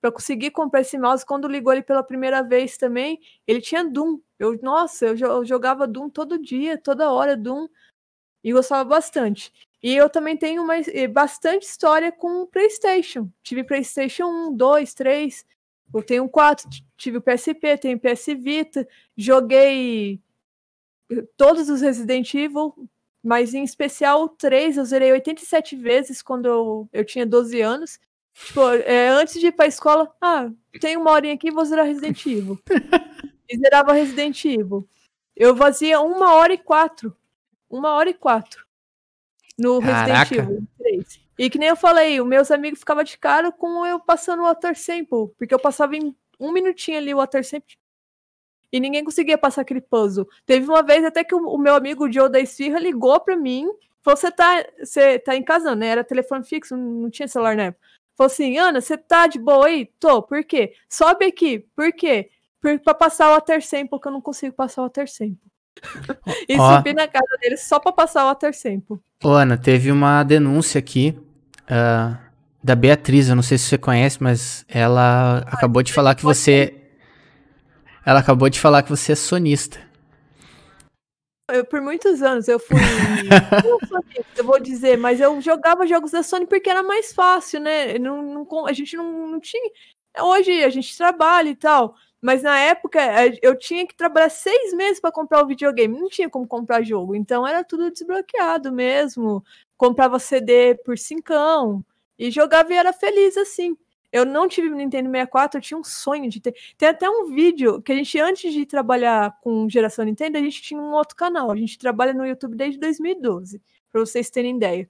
para conseguir comprar esse mouse. Quando ligou ele pela primeira vez também, ele tinha Doom. Eu, nossa, eu eu jogava Doom todo dia, toda hora Doom e gostava bastante. E eu também tenho uma, bastante história com o PlayStation. Tive PlayStation 1, 2, 3. Eu tenho um 4, t- tive o PSP, tenho PS Vita. Joguei todos os Resident Evil, mas em especial o 3 eu zerei 87 vezes quando eu, eu tinha 12 anos. Tipo, eh, antes de ir pra escola, ah, tem uma horinha aqui, vou zerar Resident Evil. e zerava Resident Evil. Eu fazia uma hora e quatro. Uma hora e quatro. no Caraca. Resident Evil 3. E que nem eu falei, os meus amigos ficavam de cara com eu passando o Water Sample, porque eu passava em um minutinho ali o Water Sample e ninguém conseguia passar aquele puzzle. Teve uma vez até que o, o meu amigo Joe da Esfirra ligou pra mim, falou, você tá, você tá em casa, né? Era telefone fixo, não, tinha celular na época. Falou assim, Ana, você tá de boa aí? Tô, por quê? Sobe aqui, por quê? Por, pra passar o Water Sample, que eu não consigo passar o Water Sample. e Ó. subi na casa dele só pra passar o Water Sample. Ô, Ana, teve uma denúncia aqui ah, da Beatriz, eu não sei se você conhece, mas ela acabou de falar que você. Ela acabou de falar que você é sonista. Eu, por muitos anos eu fui. eu vou dizer, mas eu jogava jogos da Sony porque era mais fácil, né? Não, não a gente não, não tinha. Hoje a gente trabalha e tal. Mas na época eh, eu tinha que trabalhar seis meses para comprar o videogame. Não tinha como comprar jogo. Então era tudo desbloqueado mesmo. Comprava CD por cincão. E jogava e era feliz assim. Eu não tive Nintendo 64, eu tinha um sonho de ter. Tem até um vídeo que a gente, antes de trabalhar com geração Nintendo, a gente tinha um outro canal. A gente trabalha no YouTube desde 2012, para vocês terem ideia.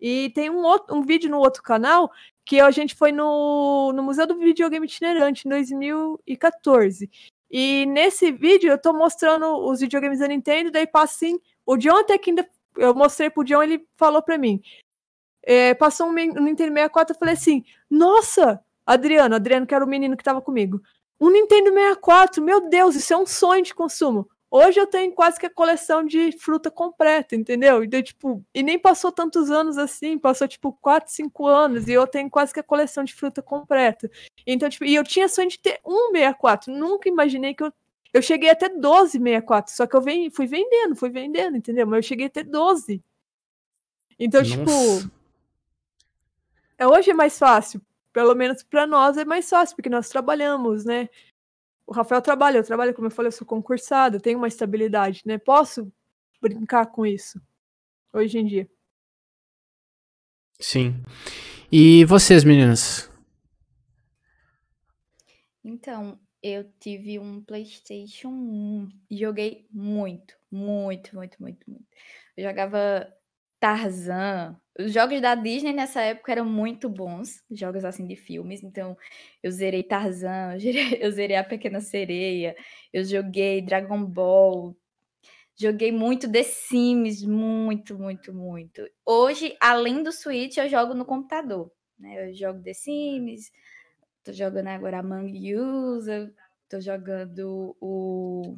E tem um, outro, um vídeo no outro canal que a gente foi no, no Museu do Videogame Itinerante em 2014. E nesse vídeo eu tô mostrando os videogames da Nintendo, daí passa assim. O John até que ainda. Eu mostrei pro John, ele falou pra mim. É, passou um Nintendo 64, eu falei assim: Nossa, Adriano, Adriano, que era o menino que tava comigo. Um Nintendo 64, meu Deus, isso é um sonho de consumo. Hoje eu tenho quase que a coleção de fruta completa, entendeu? Então, tipo, e nem passou tantos anos assim, passou tipo 4, 5 anos, e eu tenho quase que a coleção de fruta completa. Então, tipo, e eu tinha sonho de ter um 64, nunca imaginei que eu. Eu cheguei até 12 64, só que eu vem, fui vendendo, fui vendendo, entendeu? Mas eu cheguei até 12. Então, tipo, Nossa. É, hoje é mais fácil. Pelo menos para nós é mais fácil, porque nós trabalhamos, né? O Rafael trabalha, eu trabalho, como eu falei, eu sou concursado, eu tenho uma estabilidade, né? Posso brincar com isso hoje em dia. Sim. E vocês, meninas? Então, eu tive um PlayStation 1 e joguei muito, muito, muito, muito, muito. Eu jogava Tarzan. Os jogos da Disney nessa época eram muito bons, jogos assim de filmes. Então, eu zerei Tarzan, eu zerei, eu zerei A Pequena Sereia, eu joguei Dragon Ball. Joguei muito The Sims, muito, muito, muito. Hoje, além do Switch, eu jogo no computador. Né? Eu jogo The Sims, Tô jogando agora Among Us, tô jogando o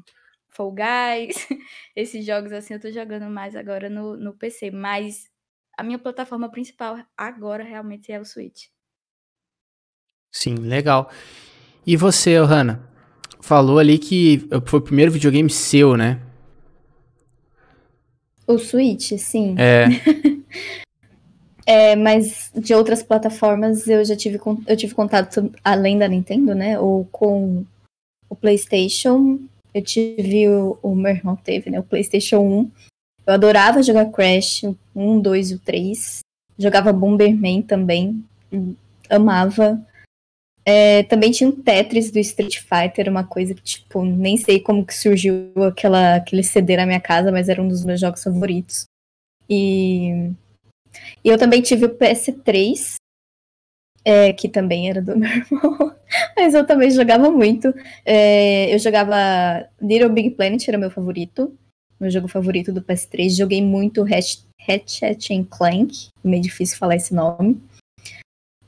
Fall Guys. Esses jogos assim eu tô jogando mais agora no, no PC. Mas a minha plataforma principal agora realmente é o Switch. Sim, legal. E você, Ohana? Falou ali que foi o primeiro videogame seu, né? O Switch, sim. É. É, mas de outras plataformas eu já tive, eu tive contato além da Nintendo, né? Ou com o PlayStation. Eu tive o, o meu irmão teve, né? O PlayStation 1. Eu adorava jogar Crash, o 1, 2 e o 3. Jogava Bomberman também. Amava. É, também tinha um Tetris do Street Fighter, uma coisa que, tipo, nem sei como que surgiu aquela, aquele CD na minha casa, mas era um dos meus jogos favoritos. E e eu também tive o PS3, é, que também era do meu irmão, mas eu também jogava muito. É, eu jogava Little Big Planet, era meu favorito, meu jogo favorito do PS3. Joguei muito Hatch- Hatchet and Clank, meio difícil falar esse nome.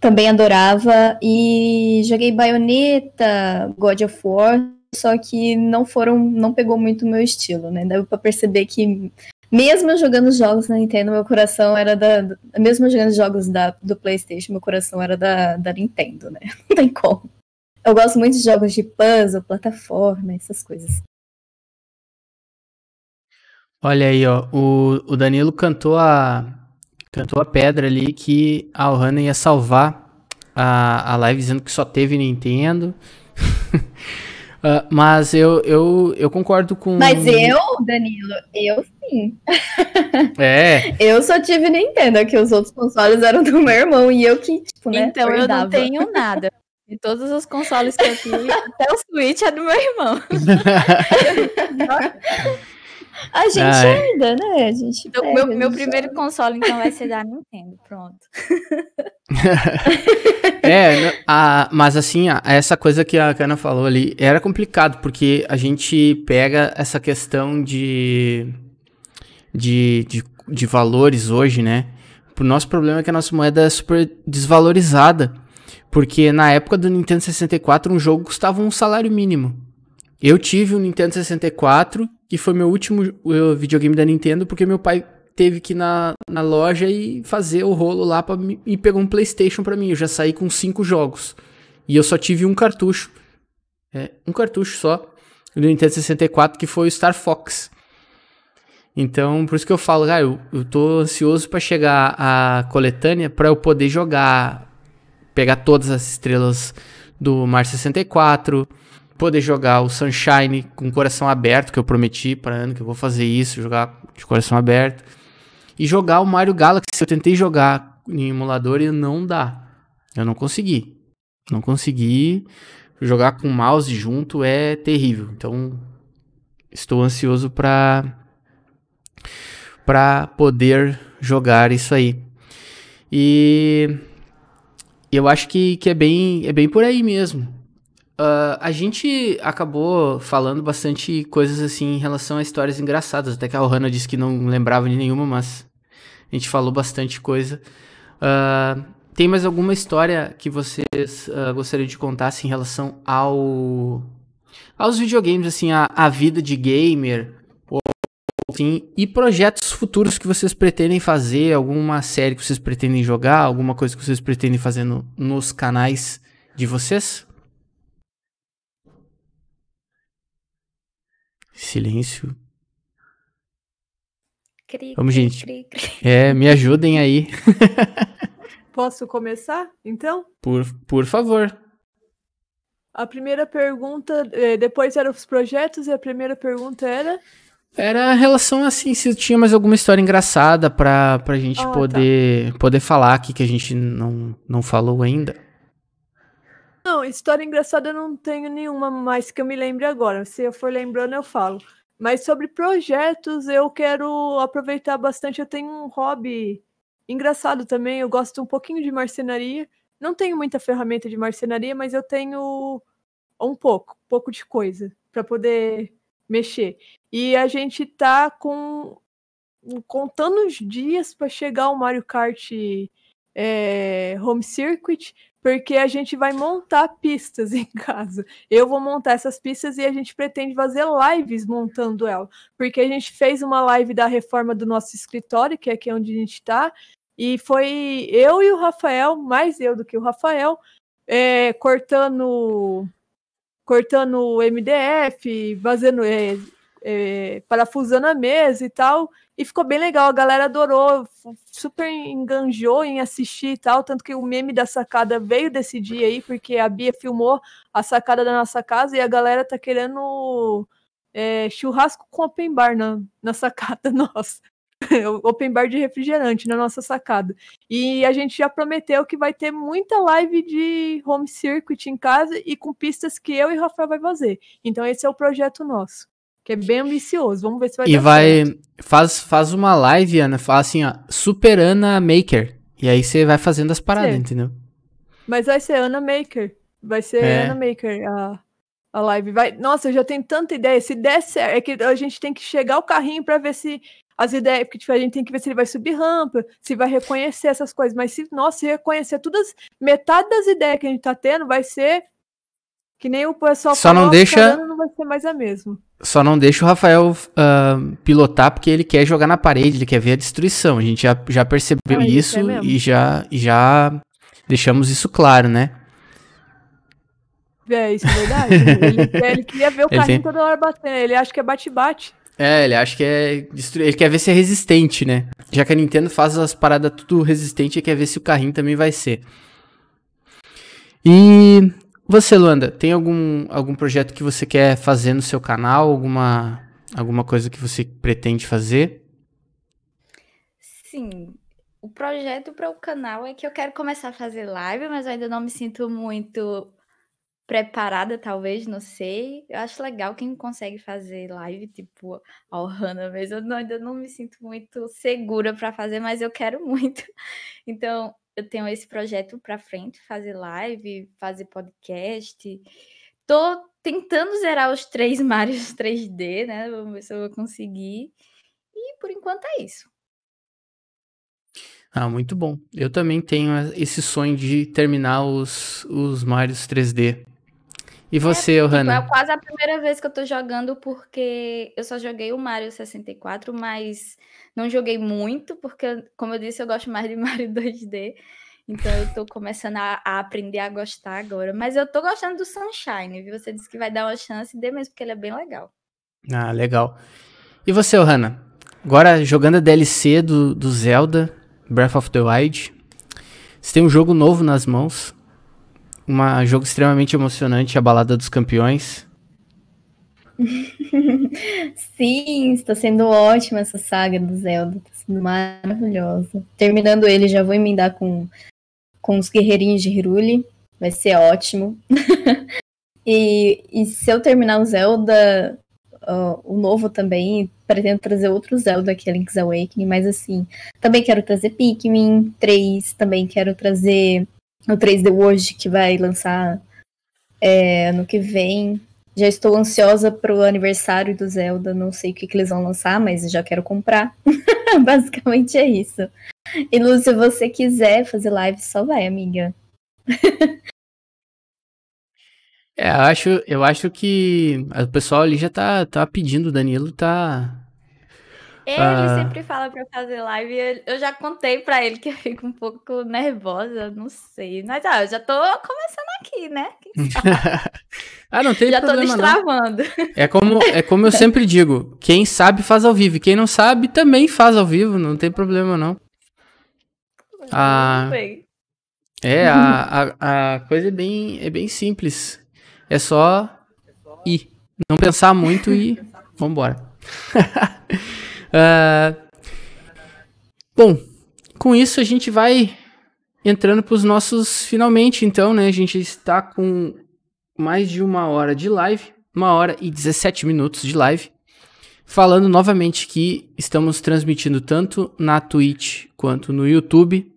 Também adorava. E joguei Bayonetta, God of War, só que não foram, não pegou muito o meu estilo, né? Deu pra perceber que mesmo jogando jogos na Nintendo, meu coração era da- Mesmo jogando jogos da, do PlayStation, meu coração era da, da Nintendo, né? Não tem como. Eu gosto muito de jogos de puzzle, plataforma, essas coisas. Olha aí, ó. O, o Danilo cantou a, cantou a pedra ali que a Ohana ia salvar a, a live dizendo que só teve Nintendo. Ah, mas eu, eu, eu concordo com. Mas eu, Danilo, eu sim. É, Eu só tive Nintendo, que os outros consoles eram do meu irmão e eu que, tipo, né? então eu não tenho nada. De todos os consoles que eu tive, até o Switch é do meu irmão. A gente Ai. herda, né? A gente Então, pega, meu, meu gente primeiro console, então, vai ser da Nintendo. Pronto. É, a- mas assim, a- essa coisa que a Kana falou ali era complicado, porque a gente pega essa questão de, de, de, de valores hoje, né? O nosso problema é que a nossa moeda é super desvalorizada, porque na época do Nintendo 64 um jogo custava um salário mínimo. Eu tive um Nintendo 64, que foi meu último uh, videogame da Nintendo, porque meu pai teve que ir na, na loja e fazer o rolo lá pra e pegou um PlayStation pra mim. Eu já saí com cinco jogos. E eu só tive um cartucho. É, um cartucho só do Nintendo 64, que foi o Star Fox. Então, por isso que eu falo, cara, eu, eu tô ansioso pra chegar a coletânea pra eu poder jogar, pegar todas as estrelas do Mario 64, poder jogar o Sunshine com o coração aberto, que eu prometi para ano que eu vou fazer isso, jogar de coração aberto. E jogar o Mario Galaxy, eu tentei jogar em emulador e não dá. Eu não consegui. Não consegui. Jogar com mouse junto é terrível. Então, estou ansioso para para poder jogar isso aí. E eu acho que, que é, bem, é bem por aí mesmo. Uh, a gente acabou falando bastante coisas assim em relação a histórias engraçadas. Até que a Ohana disse que não lembrava de nenhuma, mas a gente falou bastante coisa. Uh, tem mais alguma história que vocês uh, gostariam de contar assim, em relação ao aos videogames, assim, a, a vida de gamer, assim, e projetos futuros que vocês pretendem fazer, alguma série que vocês pretendem jogar, alguma coisa que vocês pretendem fazer no, nos canais de vocês? Silêncio. Cri, Vamos, cri, gente. cri. É, me ajudem aí, Posso começar, então? por, por favor. A primeira pergunta, eh, depois eram os projetos, e a primeira pergunta era. Era a relação assim, se tinha mais alguma história engraçada pra, pra gente Ah, tá. poder, poder falar aqui que a gente não, não falou ainda. Não, história engraçada eu não tenho nenhuma mais que eu me lembre agora. Se eu for lembrando, eu falo. Mas sobre projetos, eu quero aproveitar bastante. Eu tenho um hobby engraçado também. Eu gosto um pouquinho de marcenaria. Não tenho muita ferramenta de marcenaria, mas eu tenho um pouco, um pouco de coisa para poder mexer. E a gente tá com contando os dias para chegar o Mario Kart é, Home Circuit, porque a gente vai montar pistas em casa. Eu vou montar essas pistas e a gente pretende fazer lives montando ela, porque a gente fez uma live da reforma do nosso escritório, que é aqui onde a gente está, e foi eu e o Rafael, mais eu do que o Rafael, é, cortando cortando o MDF, fazendo é, é, parafusando a mesa e tal. E ficou bem legal, a galera adorou, super enganjou em assistir e tal. Tanto que o meme da sacada veio desse dia aí, porque a Bia filmou a sacada da nossa casa e a galera tá querendo é, churrasco com open bar na, na sacada nossa. open bar de refrigerante na nossa sacada. E a gente já prometeu que vai ter muita live de home circuit em casa e com pistas que eu e o Rafael vai fazer. Então esse é o projeto nosso, que é bem ambicioso. Vamos ver se vai E dar vai. certo. Faz, faz uma live, Ana. Fala assim, ó. Super Ana Maker. E aí você vai fazendo as paradas, Sim. entendeu? Mas vai ser Ana Maker. Vai ser É. Ana Maker a, a live. Vai... Nossa, eu já tenho tanta ideia. Se der certo, é que a gente tem que chegar o carrinho para ver se as ideias. Porque tipo, a gente tem que ver se ele vai subir rampa, se vai reconhecer essas coisas. Mas se, nossa, se reconhecer todas, metade das ideias que a gente tá tendo vai ser. Que nem o pessoal Só não "Nossa, deixa- tá dando", não vai ser mais a mesma. Só não deixa o Rafael ah, pilotar porque ele quer jogar na parede, ele quer ver a destruição. A gente já, já percebeu ele isso quer mesmo? e já, já deixamos isso claro, né? É, isso é verdade. ele, ele queria ver o Ele carrinho tem- toda hora batendo. Ele acha que é bate-bate. É, ele acha que é. destruir. Ele quer ver se é resistente, né? Já que a Nintendo faz as paradas tudo resistente, ele quer ver se o carrinho também vai ser. E você, Luanda, tem algum, algum projeto que você quer fazer no seu canal? Alguma, alguma coisa que você pretende fazer? Sim, o projeto para o canal é que eu quero começar a fazer live, mas eu ainda não me sinto muito preparada, talvez, não sei. Eu acho legal quem consegue fazer live, tipo a Ohana mesmo. Eu não, ainda não me sinto muito segura para fazer, mas eu quero muito. Então, eu tenho esse projeto para frente, fazer live, fazer podcast. Tô tentando zerar os três Marios 3D, né? Vamos ver se eu vou conseguir. E por enquanto é isso. Ah, muito bom. Eu também tenho esse sonho de terminar os, os Marios 3D. E você, é, Ohana? É quase a primeira vez que eu tô jogando, porque eu só joguei o Mario 64, mas não joguei muito, porque, como eu disse, eu gosto mais de Mario 2D. Então eu tô começando a, a, aprender a gostar agora. Mas eu tô gostando do Sunshine, viu? Você disse que vai dar uma chance, dê mesmo, porque ele é bem legal. Ah, legal. E você, Ohana? Agora jogando a DLC do, do Zelda, Breath of the Wild. Você tem um jogo novo nas mãos. Um jogo extremamente emocionante, a Balada dos Campeões. Sim, está sendo ótima essa saga do Zelda, está sendo maravilhosa. Terminando ele, já vou emendar com, com os guerreirinhos de Hiruli, vai ser ótimo. e, e se eu terminar o Zelda, uh, o novo também, pretendo trazer outro Zelda, que é Link's Awakening, mas assim, também quero trazer Pikmin 3, também quero trazer o 3D World, que vai lançar é, ano que vem. Já estou ansiosa pro aniversário do Zelda. Não sei o que, que eles vão lançar, mas já quero comprar. Basicamente é isso. E Lu, se você quiser fazer live, só vai, amiga. é, eu acho, eu acho que o pessoal ali já tá, tá pedindo, o Danilo tá. Ele ah. sempre fala pra fazer live. Eu já contei pra ele que eu fico um pouco nervosa, não sei. Mas ah, eu já tô começando aqui, né? ah, não tem já problema. Já tô destravando. Não. É como, é como eu sempre digo: quem sabe faz ao vivo. Quem não sabe também faz ao vivo, não tem problema não. Ah, é, a, a, a coisa é bem, é bem simples. É só ir. Não pensar muito e vambora. Uh, bom, com isso a gente vai entrando para os nossos finalmente, então, né? A gente está com mais de uma hora de live, uma hora e 17 minutos de live, falando novamente que estamos transmitindo tanto na Twitch quanto no YouTube.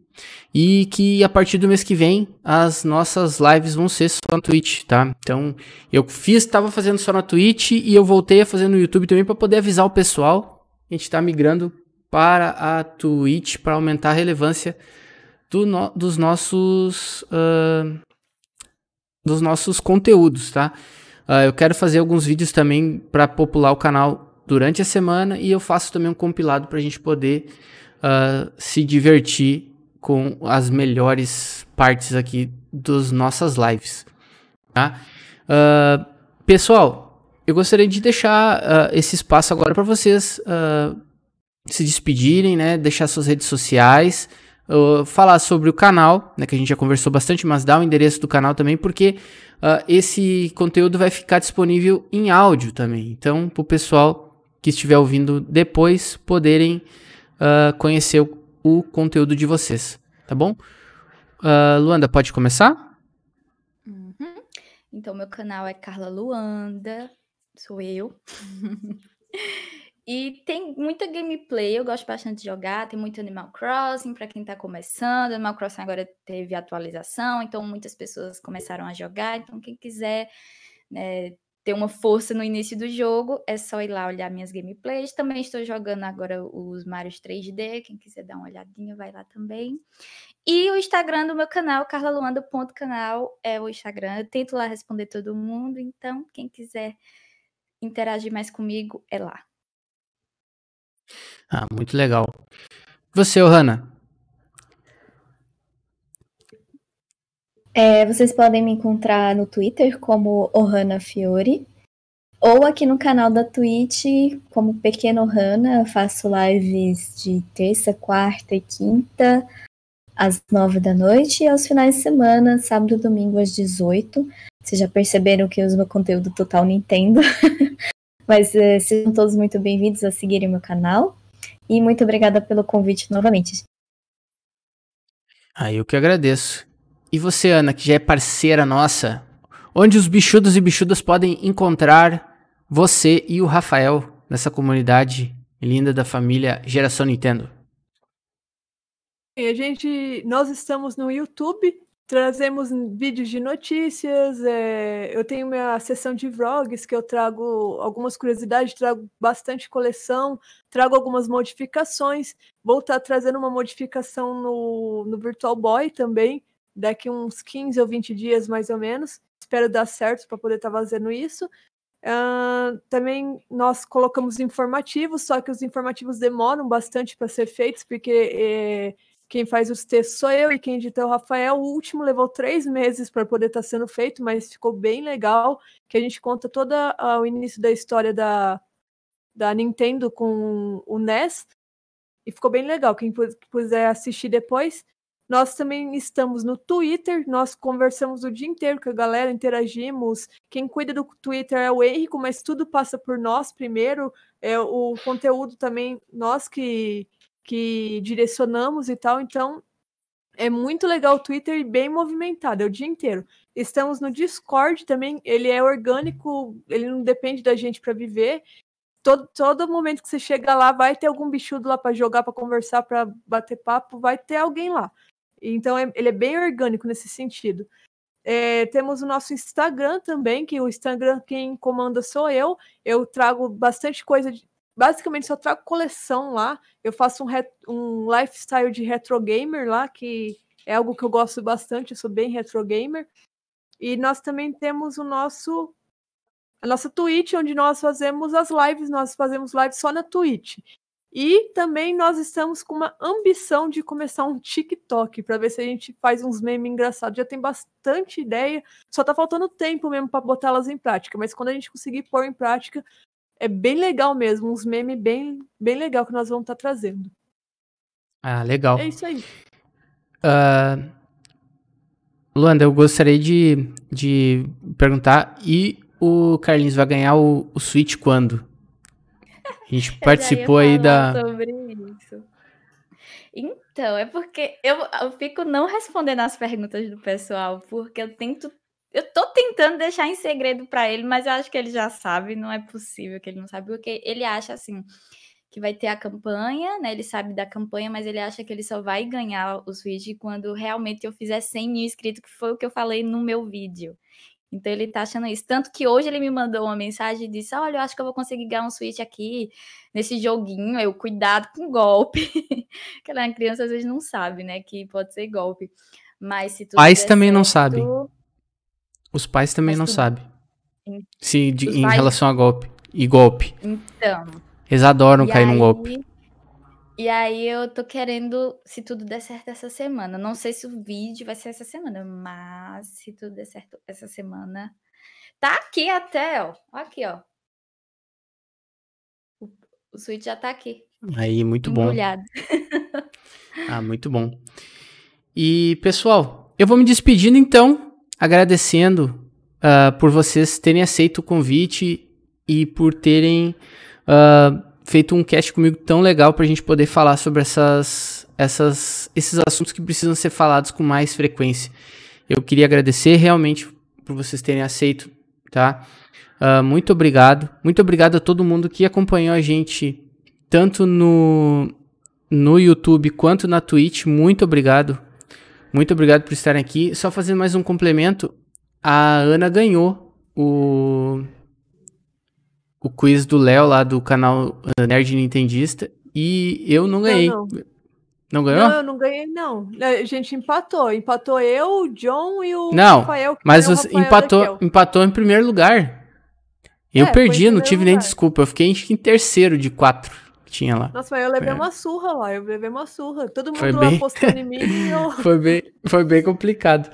E que a partir do mês que vem as nossas lives vão ser só na Twitch, tá? Então eu fiz, estava fazendo só na Twitch e eu voltei a fazer no YouTube também para poder avisar o pessoal a gente está migrando para a Twitch para aumentar a relevância do no, dos nossos uh, dos nossos conteúdos, tá? Uh, eu quero fazer alguns vídeos também para popular o canal durante a semana e eu faço também um compilado para a gente poder uh, se divertir com as melhores partes aqui das nossas lives, tá? pessoal, eu gostaria de deixar uh, esse espaço agora para vocês uh, se despedirem, né? Deixar suas redes sociais, uh, falar sobre o canal, né? Que a gente já conversou bastante, mas dá o endereço do canal também, porque esse conteúdo vai ficar disponível em áudio também. Então, para o pessoal que estiver ouvindo depois poderem conhecer o, o, conteúdo de vocês, tá bom? Luanda, pode começar? Uhum. Então, meu canal é Carla Luanda sou eu. e tem muita gameplay, eu gosto bastante de jogar, tem muito Animal Crossing para quem está começando. Animal Crossing agora teve atualização, então muitas pessoas começaram a jogar. Então, quem quiser né, ter uma força no início do jogo, é só ir lá olhar minhas gameplays. Também estou jogando agora os Mario 3D, quem quiser dar uma olhadinha, vai lá também. E o Instagram do meu canal, carlaluanda.canal, é o Instagram. Eu tento lá responder todo mundo, então quem quiser interagir mais comigo é lá. Ah, muito legal. Você, Ohana? É, vocês podem me encontrar no Twitter como Ohana Fiore ou aqui no canal da Twitch como Pequeno Ohana. Eu faço lives de terça, quarta e quinta às nove da noite e aos finais de semana, sábado e domingo às 18. Vocês já perceberam que eu uso meu conteúdo total Nintendo. Mas uh, sejam todos muito bem-vindos a seguirem meu canal. E muito obrigada pelo convite novamente. Ah, eu que agradeço. E você, Ana, que já é parceira nossa, onde os bichudos e bichudas podem encontrar você e o Rafael nessa comunidade linda da família Geração Nintendo. E a gente, nós estamos no YouTube, trazemos vídeos de notícias. É, eu tenho minha sessão de vlogs que eu trago algumas curiosidades, trago bastante coleção, trago algumas modificações. Vou estar trazendo uma modificação no, no Virtual Boy também, daqui uns 15 ou 20 dias mais ou menos. Espero dar certo para poder estar fazendo isso. Uh, também nós colocamos informativos, só que os informativos demoram bastante para ser feitos, porque é, quem faz os textos sou eu e quem edita é o Rafael. O último levou três meses para poder estar tá sendo feito, mas ficou bem legal. Que a gente conta todo o início da história da, da Nintendo com o NES. E ficou bem legal. Quem puder assistir depois. Nós também estamos no Twitter, nós conversamos o dia inteiro com a galera, interagimos. Quem cuida do Twitter é o Henrico, mas tudo passa por nós primeiro. É, o conteúdo também, nós que que direcionamos e tal. Então, é muito legal o Twitter e bem movimentado, é o dia inteiro. Estamos no Discord também, ele é orgânico, ele não depende da gente para viver. Todo, todo momento que você chega lá, vai ter algum bichudo lá para jogar, para conversar, para bater papo, vai ter alguém lá. Então, é, ele é bem orgânico nesse sentido. É, temos o nosso Instagram também, que o Instagram quem comanda sou eu. Eu trago bastante coisa de, basicamente só trago coleção lá. Eu faço um, um lifestyle de retro gamer lá, que é algo que eu gosto bastante, eu sou bem retro gamer. E nós também temos o nosso a nossa Twitch, onde nós fazemos as lives, nós fazemos lives só na Twitch. E também nós estamos com uma ambição de começar um TikTok para ver se a gente faz uns memes engraçados. Já tem bastante ideia, só tá faltando tempo mesmo para botá-las em prática. Mas quando a gente conseguir pôr em prática, é bem legal mesmo, uns memes bem, bem legal que nós vamos estar tá trazendo. Ah, legal. É isso aí. Uh, Luanda, eu gostaria de, de perguntar, e o Carlinhos vai ganhar o, o Switch quando? A gente participou aí da... sobre isso. Então, é porque eu, eu fico não respondendo as perguntas do pessoal, porque eu tento eu tô tentando deixar em segredo para ele, mas eu acho que ele já sabe, não é possível que ele não sabe, porque ele acha assim que vai ter a campanha, né? Ele sabe da campanha, mas ele acha que ele só vai ganhar o Switch quando realmente eu fizer 100 mil inscritos, que foi o que eu falei no meu vídeo. Então ele tá achando isso. Tanto que hoje ele me mandou uma mensagem e disse: Olha, eu acho que eu vou conseguir ganhar um Switch aqui nesse joguinho. Eu, cuidado com golpe. que ela é criança, às vezes não sabe, né? Que pode ser golpe. Mas se tu. Pais também certo, não sabem. Os pais também Mas não tu... sabem. Se de, em pais... relação a golpe. E golpe. Então. Eles adoram cair aí... num golpe. E aí eu tô querendo, se tudo der certo essa semana. Não sei se o vídeo vai ser essa semana, mas se tudo der certo essa semana. Tá aqui até, ó. Aqui, ó. O, o Switch já tá aqui. Aí, muito embrulhado. bom. ah, muito bom. E, pessoal, eu vou me despedindo então agradecendo uh, por vocês terem aceito o convite e por terem uh, feito um cast comigo tão legal para a gente poder falar sobre essas, essas, esses assuntos que precisam ser falados com mais frequência. Eu queria agradecer realmente por vocês terem aceito, tá? Uh, muito obrigado. Muito obrigado a todo mundo que acompanhou a gente tanto no, no YouTube quanto na Twitch. Muito obrigado muito obrigado por estarem aqui. Só fazendo mais um complemento, a Ana ganhou o o quiz do Léo lá do canal Nerd Nintendista e eu não ganhei. Não, não. não ganhou? Não, eu não ganhei não. A gente empatou, empatou eu, o John e o não, Rafael. Mas você empatou, empatou em primeiro lugar. Eu é, perdi, não tive lugar. nem desculpa. Eu fiquei em terceiro de quatro que tinha lá. Nossa, mas eu levei é. uma surra lá, eu levei uma surra. Todo mundo foi lá bem... apostando em mim. Eu... foi, bem, foi bem complicado.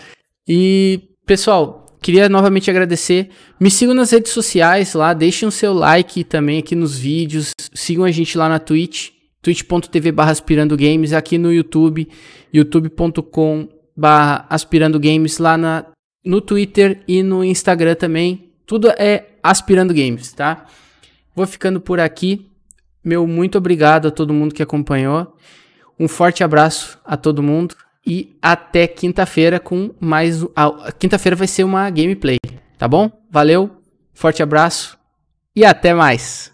E, pessoal, queria novamente agradecer. Me sigam nas redes sociais lá, deixem o seu like também aqui nos vídeos. Sigam a gente lá na Twitch, twitch.tv barra aspirando games, aqui no YouTube, youtube.com barra aspirando games, lá na, no Twitter e no Instagram também. Tudo é aspirando games, tá? Vou ficando por aqui. Meu muito obrigado a todo mundo que acompanhou. Um forte abraço a todo mundo e até quinta-feira com mais. Quinta-feira vai ser uma gameplay, tá? Tá bom? Valeu, forte abraço e até mais.